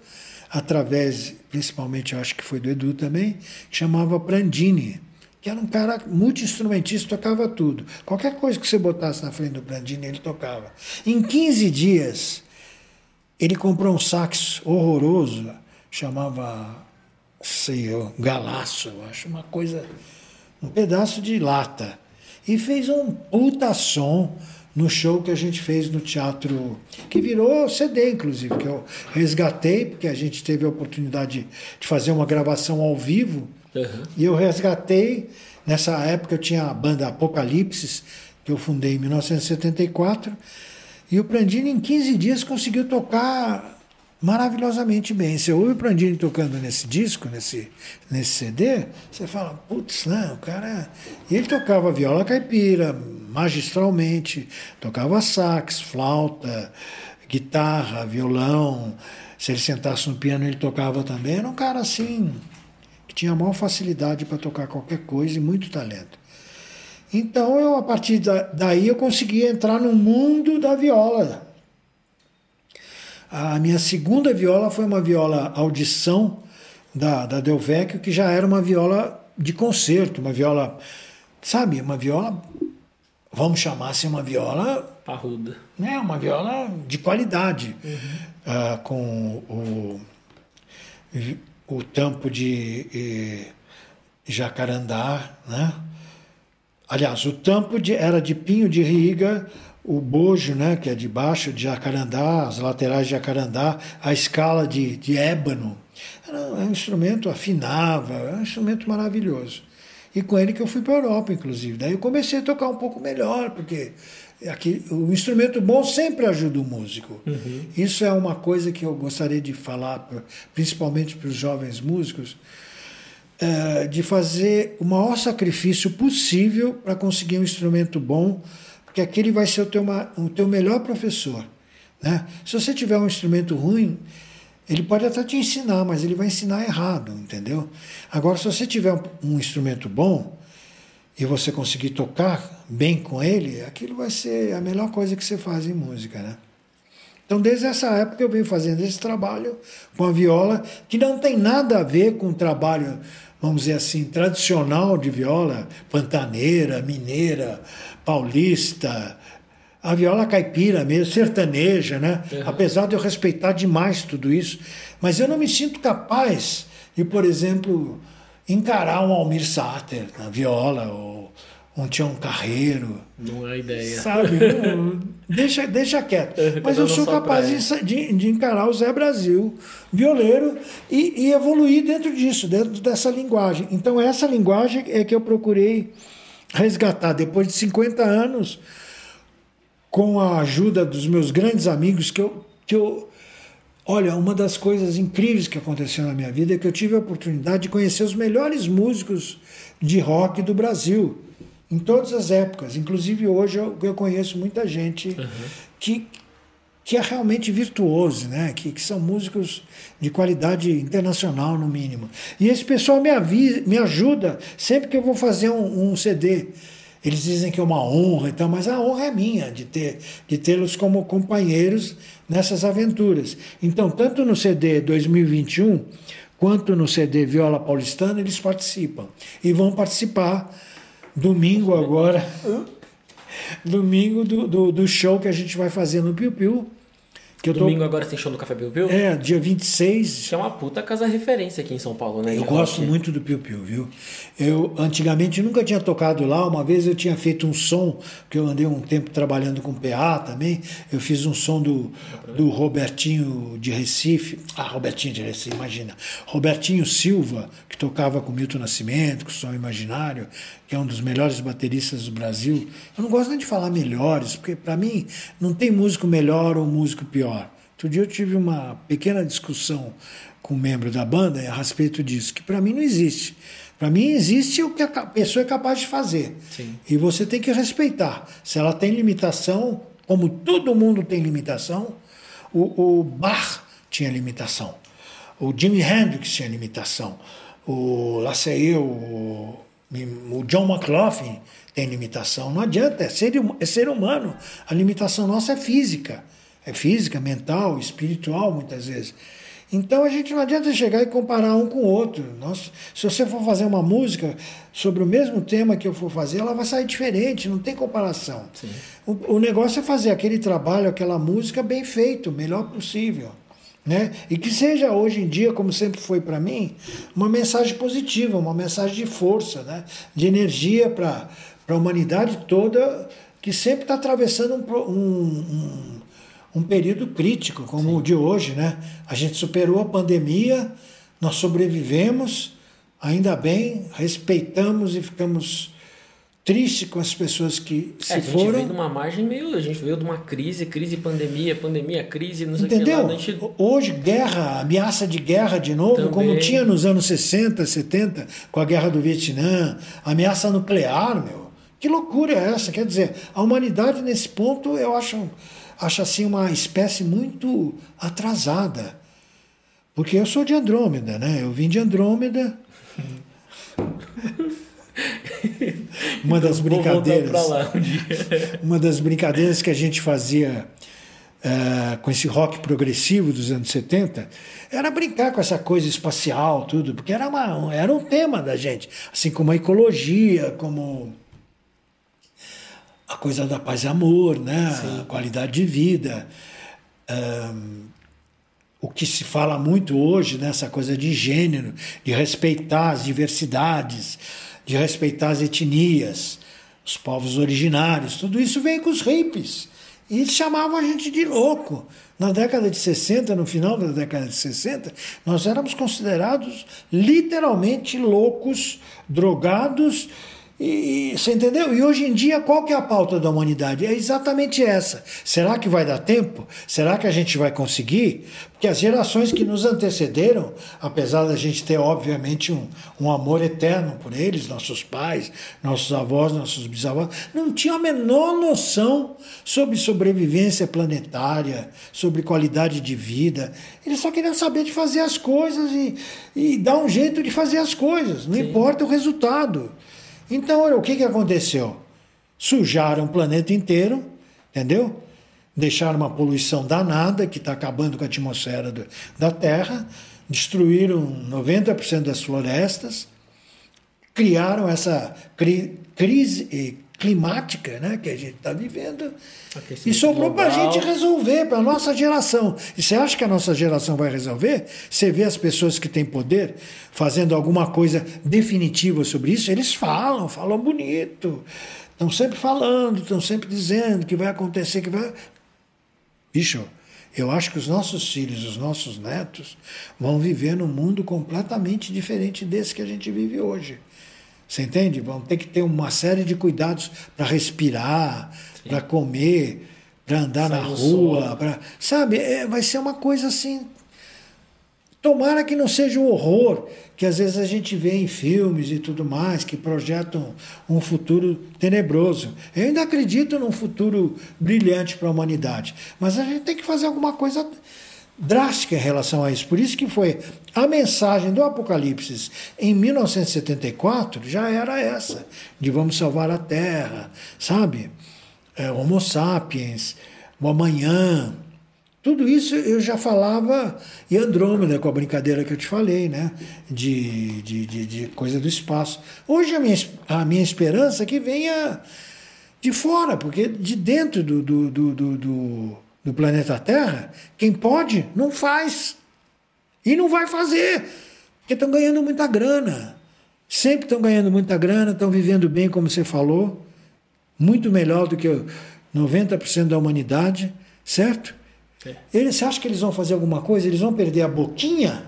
através, principalmente eu acho que foi do Edu também, que chamava Prandini, que era um cara multi-instrumentista, tocava tudo. Qualquer coisa que você botasse na frente do Prandini, ele tocava. Em 15 dias, ele comprou um sax horroroso, chamava, sei eu, galaço, eu acho, uma coisa, um pedaço de lata. E fez um puta som no show que a gente fez no teatro, que virou CD, inclusive, que eu resgatei, porque a gente teve a oportunidade de fazer uma gravação ao vivo, uhum. e eu resgatei. Nessa época eu tinha a banda Apocalipse, que eu fundei em 1974, e o Prandini, em 15 dias, conseguiu tocar maravilhosamente bem. Você ouve o Prandini tocando nesse disco, nesse, nesse CD, você fala, putz, né, o cara. E ele tocava viola caipira magistralmente, tocava sax, flauta, guitarra, violão. Se ele sentasse no piano, ele tocava também. Era um cara assim, que tinha a maior facilidade para tocar qualquer coisa e muito talento. Então, eu, a partir daí, eu consegui entrar no mundo da viola a minha segunda viola foi uma viola audição da, da Del Vecchio, que já era uma viola de concerto, uma viola, sabe, uma viola, vamos chamar assim, uma viola. Parruda. Né, uma viola de qualidade, uhum. uh, com o, o tampo de eh, jacarandá, né? Aliás, o tampo de, era de pinho de riga, o bojo, né, que é de baixo de jacarandá, as laterais de jacarandá, a escala de, de ébano. Era um instrumento, afinava, era um instrumento maravilhoso. E com ele que eu fui para a Europa, inclusive. Daí eu comecei a tocar um pouco melhor, porque aqui, o instrumento bom sempre ajuda o músico. Uhum. Isso é uma coisa que eu gostaria de falar, principalmente para os jovens músicos, é, de fazer o maior sacrifício possível para conseguir um instrumento bom porque aquele vai ser o teu, o teu melhor professor. Né? Se você tiver um instrumento ruim, ele pode até te ensinar, mas ele vai ensinar errado, entendeu? Agora, se você tiver um instrumento bom e você conseguir tocar bem com ele, aquilo vai ser a melhor coisa que você faz em música, né? Então, desde essa época eu venho fazendo esse trabalho com a viola, que não tem nada a ver com o trabalho, vamos dizer assim, tradicional de viola, pantaneira, mineira, paulista, a viola caipira mesmo, sertaneja, né? Uhum. Apesar de eu respeitar demais tudo isso, mas eu não me sinto capaz de, por exemplo, encarar um Almir Sater na viola ou um Tião Carreiro. Não é ideia. Sabe? Não, <laughs> deixa, deixa quieto. Mas eu sou capaz de, de, de, encarar o Zé Brasil, violeiro, e, e evoluir dentro disso, dentro dessa linguagem. Então, essa linguagem é que eu procurei resgatar depois de 50 anos, com a ajuda dos meus grandes amigos, que eu, que eu. Olha, uma das coisas incríveis que aconteceu na minha vida é que eu tive a oportunidade de conhecer os melhores músicos de rock do Brasil, em todas as épocas. Inclusive hoje eu, eu conheço muita gente uhum. que, que é realmente virtuoso, né? que, que são músicos de qualidade internacional, no mínimo. E esse pessoal me, avisa, me ajuda sempre que eu vou fazer um, um CD. Eles dizem que é uma honra, então, mas a honra é minha de ter de tê-los como companheiros nessas aventuras. Então, tanto no CD 2021 quanto no CD Viola Paulistana, eles participam. E vão participar domingo agora, domingo do, do, do show que a gente vai fazer no Piu Piu que Domingo tô... agora tem show no Café Piu Piu? É, dia 26. Que é uma puta casa referência aqui em São Paulo, né? Eu gosto muito do Piu Piu, viu? Eu antigamente nunca tinha tocado lá. Uma vez eu tinha feito um som, porque eu andei um tempo trabalhando com PA também. Eu fiz um som do, do Robertinho de Recife. Ah, Robertinho de Recife, imagina. Robertinho Silva, que tocava com Milton Nascimento, com o Som Imaginário, que é um dos melhores bateristas do Brasil. Eu não gosto nem de falar melhores, porque para mim não tem músico melhor ou músico pior. Outro dia eu tive uma pequena discussão com um membro da banda a respeito disso, que para mim não existe. Para mim existe o que a pessoa é capaz de fazer. Sim. E você tem que respeitar. Se ela tem limitação, como todo mundo tem limitação, o, o Bach tinha limitação, o Jimi Hendrix tinha limitação, o Laceio, o O John McLaughlin tem limitação. Não adianta, é ser, é ser humano. A limitação nossa é física. É física, mental, espiritual, muitas vezes. Então a gente não adianta chegar e comparar um com o outro. Nossa, se você for fazer uma música sobre o mesmo tema que eu for fazer, ela vai sair diferente, não tem comparação. O, o, negócio é fazer aquele trabalho, aquela música bem feito, o melhor possível. Né? E que seja hoje em dia, como sempre foi para mim, uma mensagem positiva, uma mensagem de força, né? de energia para a humanidade toda que sempre está atravessando um, um, um, período crítico, como Sim. o de hoje. Né? A gente superou a pandemia, nós sobrevivemos, ainda bem, respeitamos e ficamos triste com as pessoas que se é, a gente foram. veio de uma margem meio. A gente veio de uma crise, crise, pandemia, pandemia, crise, não sei Entendeu? que lá. Gente... Hoje, guerra, ameaça de guerra de novo, Também. como tinha nos anos 60, 70, com a guerra do Vietnã, ameaça nuclear, meu. Que loucura é essa? Quer dizer, a humanidade nesse ponto eu acho, acho assim uma espécie muito atrasada. Porque eu sou de Andrômeda, né? Eu vim de Andrômeda. <laughs> <laughs> uma das brincadeiras. Um <laughs> uma das brincadeiras que a gente fazia uh, com esse rock progressivo dos anos 70 era brincar com essa coisa espacial, tudo, porque era, uma, era um tema da gente. Assim como a ecologia, como a coisa da paz e amor, né? a qualidade de vida. Um, o que se fala muito hoje nessa coisa de gênero, de respeitar as diversidades, de respeitar as etnias, os povos originários, tudo isso vem com os hippies. E eles chamavam a gente de louco. Na década de 60, no final da década de 60, nós éramos considerados literalmente loucos, drogados e, você entendeu? E hoje em dia, qual que é a pauta da humanidade? É exatamente essa. Será que vai dar tempo? Será que a gente vai conseguir? Porque as gerações que nos antecederam, apesar da gente ter, obviamente, um, um amor eterno por eles, nossos pais, nossos avós, nossos bisavós, não tinham a menor noção sobre sobrevivência planetária, sobre qualidade de vida. Eles só queriam saber de fazer as coisas e, e dar um jeito de fazer as coisas, não Sim. importa o resultado. Então, olha, o que, que aconteceu? Sujaram o planeta inteiro, entendeu? Deixaram uma poluição danada que está acabando com a atmosfera do, da Terra, destruíram 90% das florestas, criaram essa cri, crise climática né, que a gente está vivendo. E sobrou para a gente resolver, para a nossa geração. E você acha que a nossa geração vai resolver? Você vê as pessoas que têm poder fazendo alguma coisa definitiva sobre isso, eles falam, falam bonito. Estão sempre falando, estão sempre dizendo que vai acontecer, que vai. Bicho, eu acho que os nossos filhos, os nossos netos, vão viver num mundo completamente diferente desse que a gente vive hoje. Você entende? Vão ter que ter uma série de cuidados para respirar, para comer, para andar Sai na rua, para sabe? É, vai ser uma coisa assim. Tomara que não seja o horror que às vezes a gente vê em filmes e tudo mais, que projetam um futuro tenebroso. Eu ainda acredito num futuro brilhante para a humanidade, mas a gente tem que fazer alguma coisa drástica em relação a isso. Por isso que foi a mensagem do Apocalipse em 1974 já era essa, de vamos salvar a Terra, sabe? É, Homo sapiens, o amanhã. Tudo isso eu já falava em Andrômeda, com a brincadeira que eu te falei, né? De, de, de, de coisa do espaço. Hoje a minha, a minha esperança é que venha de fora, porque de dentro do, do, do, do do planeta Terra, quem pode, não faz. E não vai fazer, porque estão ganhando muita grana. Sempre estão ganhando muita grana, estão vivendo bem, como você falou, muito melhor do que 90% da humanidade, certo? É. Eles, você acha que eles vão fazer alguma coisa? Eles vão perder a boquinha?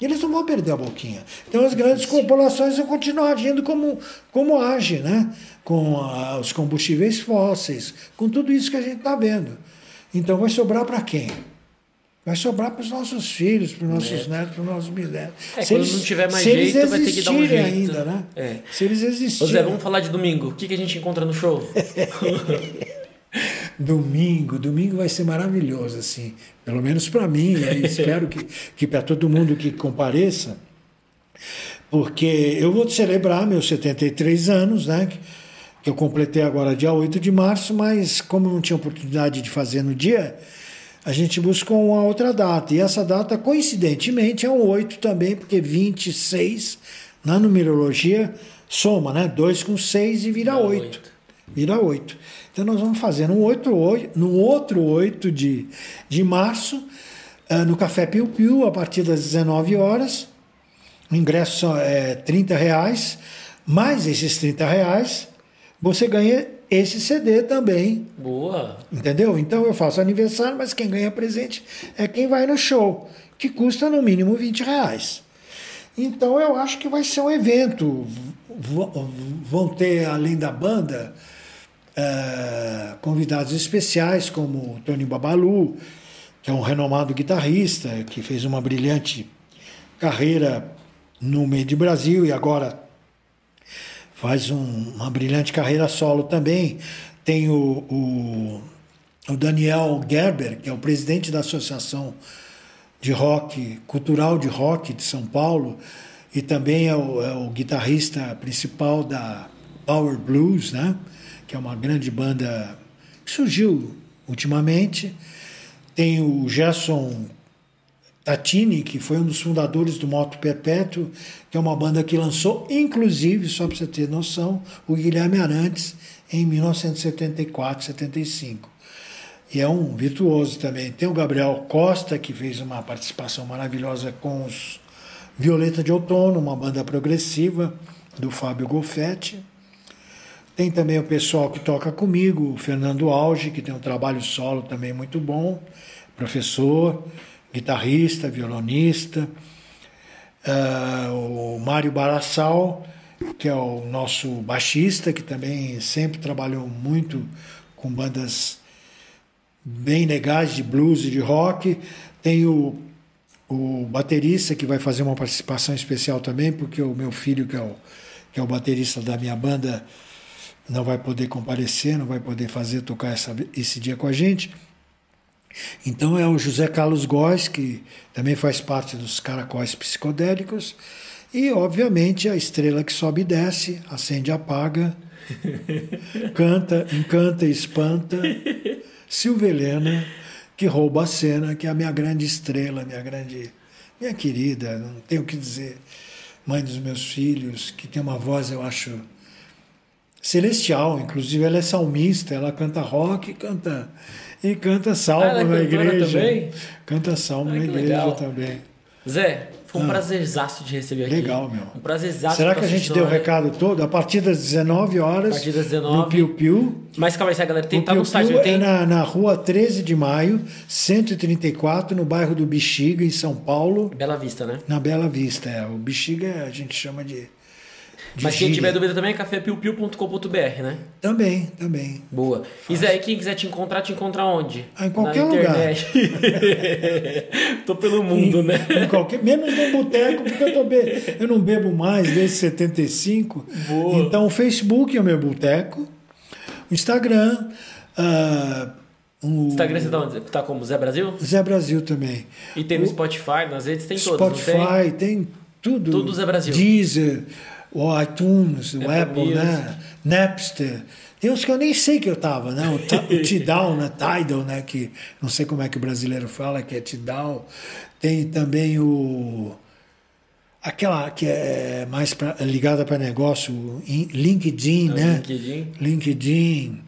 Eles não vão perder a boquinha. Então as grandes corporações vão continuar agindo como, como agem, né? com a, os combustíveis fósseis, com tudo isso que a gente está vendo. Então vai sobrar para quem? Vai sobrar para os nossos filhos, para os nossos é. netos, para os nossos bisnetos. É, se eles, não tiver mais jeito, vai ter que dar um jeito. ainda, né? É. Se eles existirem. Zé, vamos falar de domingo. O que, que a gente encontra no show? <laughs> domingo, domingo vai ser maravilhoso, assim. Pelo menos para mim, e <laughs> espero que, que para todo mundo que compareça. Porque eu vou celebrar meus 73 anos, né? Que eu completei agora dia 8 de março, mas como não tinha oportunidade de fazer no dia, a gente buscou uma outra data. E essa data, coincidentemente, é um 8 também, porque 26 na numerologia soma, né? 2 com 6 e vira 8. Vira 8. Então nós vamos fazer no, 8, 8, no outro 8 de, de março, uh, no Café Piu Piu, a partir das 19 horas. O ingresso é 30 reais, mais esses 30 reais, você ganha esse CD também. Boa! Entendeu? Então eu faço aniversário, mas quem ganha presente é quem vai no show, que custa no mínimo 20 reais. Então eu acho que vai ser um evento. Vão ter, além da banda, é, convidados especiais, como o Tony Babalu, que é um renomado guitarrista, que fez uma brilhante carreira no meio de Brasil e agora faz um, uma brilhante carreira solo também. Tem o, o, o, Daniel Gerber, que é o presidente da Associação de Rock, Cultural de Rock de São Paulo, e também é o, é o guitarrista principal da Power Blues, né? que é uma grande banda que surgiu ultimamente. Tem o Gerson Tatini, que foi um dos fundadores do Moto Perpétuo, que é uma banda que lançou, inclusive, só para você ter noção, o Guilherme Arantes em 1974, 75. E é um virtuoso também. Tem o Gabriel Costa, que fez uma participação maravilhosa com os Violeta de Outono, uma banda progressiva do Fábio Golfetti. Tem também o pessoal que toca comigo, o Fernando Alge, que tem um trabalho solo também muito bom, professor guitarrista, violonista, uh, o Mário Barassal, que é o nosso baixista, que também sempre trabalhou muito com bandas bem legais de blues e de rock. Tem o, o baterista, que vai fazer uma participação especial também, porque o meu filho, que é o, que é o baterista da minha banda, não vai poder comparecer, não vai poder fazer tocar essa, esse dia com a gente. Então é o José Carlos Góes, que também faz parte dos caracóis psicodélicos, e obviamente a estrela que sobe e desce, acende e apaga, <laughs> canta, encanta e espanta, Silvia Helena, que rouba a cena, que é a minha grande estrela, minha grande, minha querida, não tenho o que dizer, mãe dos meus filhos, que tem uma voz, eu acho, celestial, inclusive ela é salmista, ela canta rock, canta e canta salmo ah, é na igreja. Também? Canta salmo ah, na igreja legal. também. Zé, foi um ah, prazerzaço de receber aqui. Legal, meu. Um prazerzaço. Será que a gente deu o recado todo? A partir das 19 horas. A partir das 19. No Piu Piu. Mas calma aí, galera tem tá no site. Piu tem... É na, na rua 13 de maio, 134, no bairro do Bexiga, em São Paulo. Bela Vista, né? Na Bela Vista, é. O Bexiga a gente chama de mas quem tiver dúvida também é cafépiupiu.com.br, né? Também, também. Boa. E Zé, quem quiser te encontrar, te encontra onde? Ah, em qualquer lugar. <laughs> tô pelo mundo, em, né? Em qualquer, menos no boteco, porque eu, tô be... eu não bebo mais desde 75. Boa. Então o Facebook é o meu boteco. O Instagram. Uh, o Instagram você tá onde? Tá como Zé Brasil? Zé Brasil também. E tem no o... Spotify, nas redes tem todas, Spotify, tem? tem tudo. Tudo Zé Brasil. Deezer o iTunes, o Apple, né? Napster. Tem uns que eu nem sei que eu tava, né? O, o <laughs> Tidal, né? Tidal, né? Que não sei como é que o brasileiro fala, que é Tidal. Tem também o aquela que é mais pra, ligada para negócio, LinkedIn, é, né? LinkedIn. LinkedIn.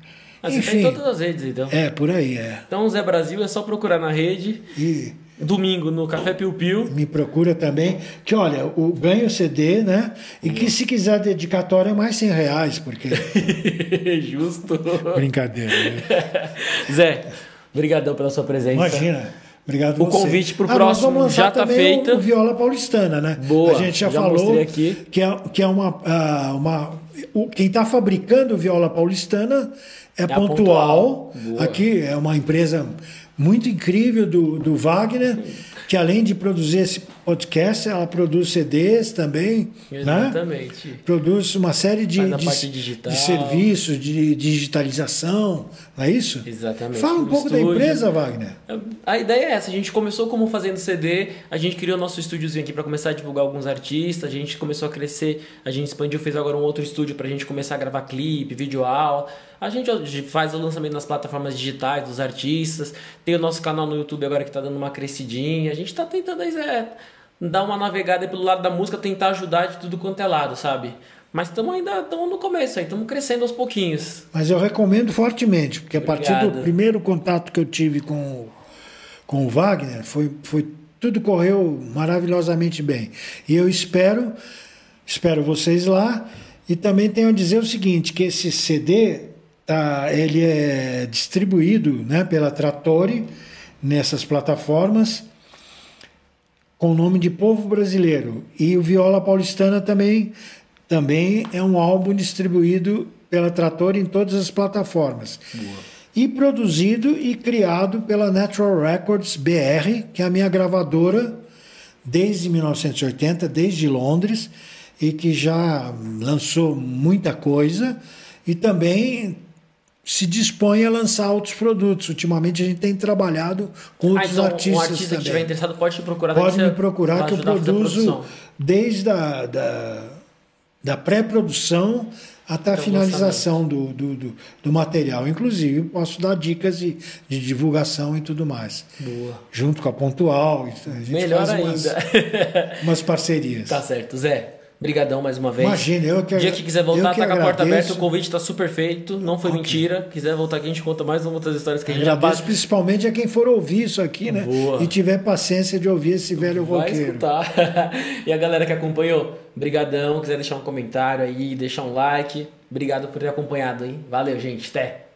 Mas Enfim, você tem todas as redes, então. É, por aí, é. Então, Zé Brasil é só procurar na rede. E domingo no Café Piu Piu. Me procura também. Que olha, o ganho CD, né? E que se quiser dedicatória é mais 100 reais, porque. <laughs> Justo. Brincadeira. Né? <laughs> Zé, obrigadão pela sua presença. Imagina. Obrigado O você. convite para o ah, próximo já está feito. O, o Viola Paulistana, né? Boa. A gente já, já falou aqui. que é, que é uma, uh, uma o, quem está fabricando viola paulistana é, é pontual. pontual. Aqui é uma empresa muito incrível do, do Wagner. que além de produzir esse podcast, ela produz CDs também. Exatamente. Né? Produz uma série de, de, de, serviços, de digitalização, não é isso? Exatamente. Fala um pouco estúdio. da empresa, Wagner. A ideia é essa, a gente começou como fazendo CD, a gente criou nosso estúdiozinho aqui para começar a divulgar alguns artistas, a gente começou a crescer, a gente expandiu, fez agora um outro estúdio para a gente começar a gravar clipe, vídeo aula. A gente faz o lançamento nas plataformas digitais dos artistas, tem o nosso canal no YouTube agora que está dando uma crescidinha. A gente está tentando é, dar uma navegada pelo lado da música, tentar ajudar de tudo quanto é lado, sabe? Mas estamos ainda tamo no começo aí, estamos crescendo aos pouquinhos. Mas eu recomendo fortemente, porque Obrigado. a partir do primeiro contato que eu tive com, com o Wagner, foi, foi tudo correu maravilhosamente bem. E eu espero, espero vocês lá. E também tenho a dizer o seguinte, que esse CD tá, ele é distribuído né, pela Trattori nessas plataformas com o nome de Povo Brasileiro. E o Viola Paulistana também, também é um álbum distribuído pela Trattori em todas as plataformas. Boa. E produzido e criado pela Natural Records BR, que é a minha gravadora desde 1980, desde Londres, e que já lançou muita coisa e também se dispõe a lançar outros produtos. Ultimamente a gente tem trabalhado com ah, outros então, artistas. Artista também. que estiver interessado pode te procurar. Pode me procurar que eu produzo desde a da, da pré-produção até a finalização do, do, do, do, material. Inclusive, posso dar dicas de, de divulgação e tudo mais. Boa. Junto com a Pontual. A gente Melhor faz umas, ainda. <laughs> umas parcerias. Tá certo. Zé, Brigadão mais uma vez. Imagina, eu que dia que quiser voltar, tá com a porta aberta, o convite está super feito, não foi okay. mentira. Quiser voltar aqui, a gente conta mais outras histórias que a gente Agradeço já principalmente a quem for ouvir isso aqui, né? Boa. E tiver paciência de ouvir esse velho Vai roqueiro. escutar. <laughs> e a galera que acompanhou, brigadão, quiser deixar um comentário aí, deixar um like. Obrigado por ter acompanhado, hein? Valeu, gente. Até.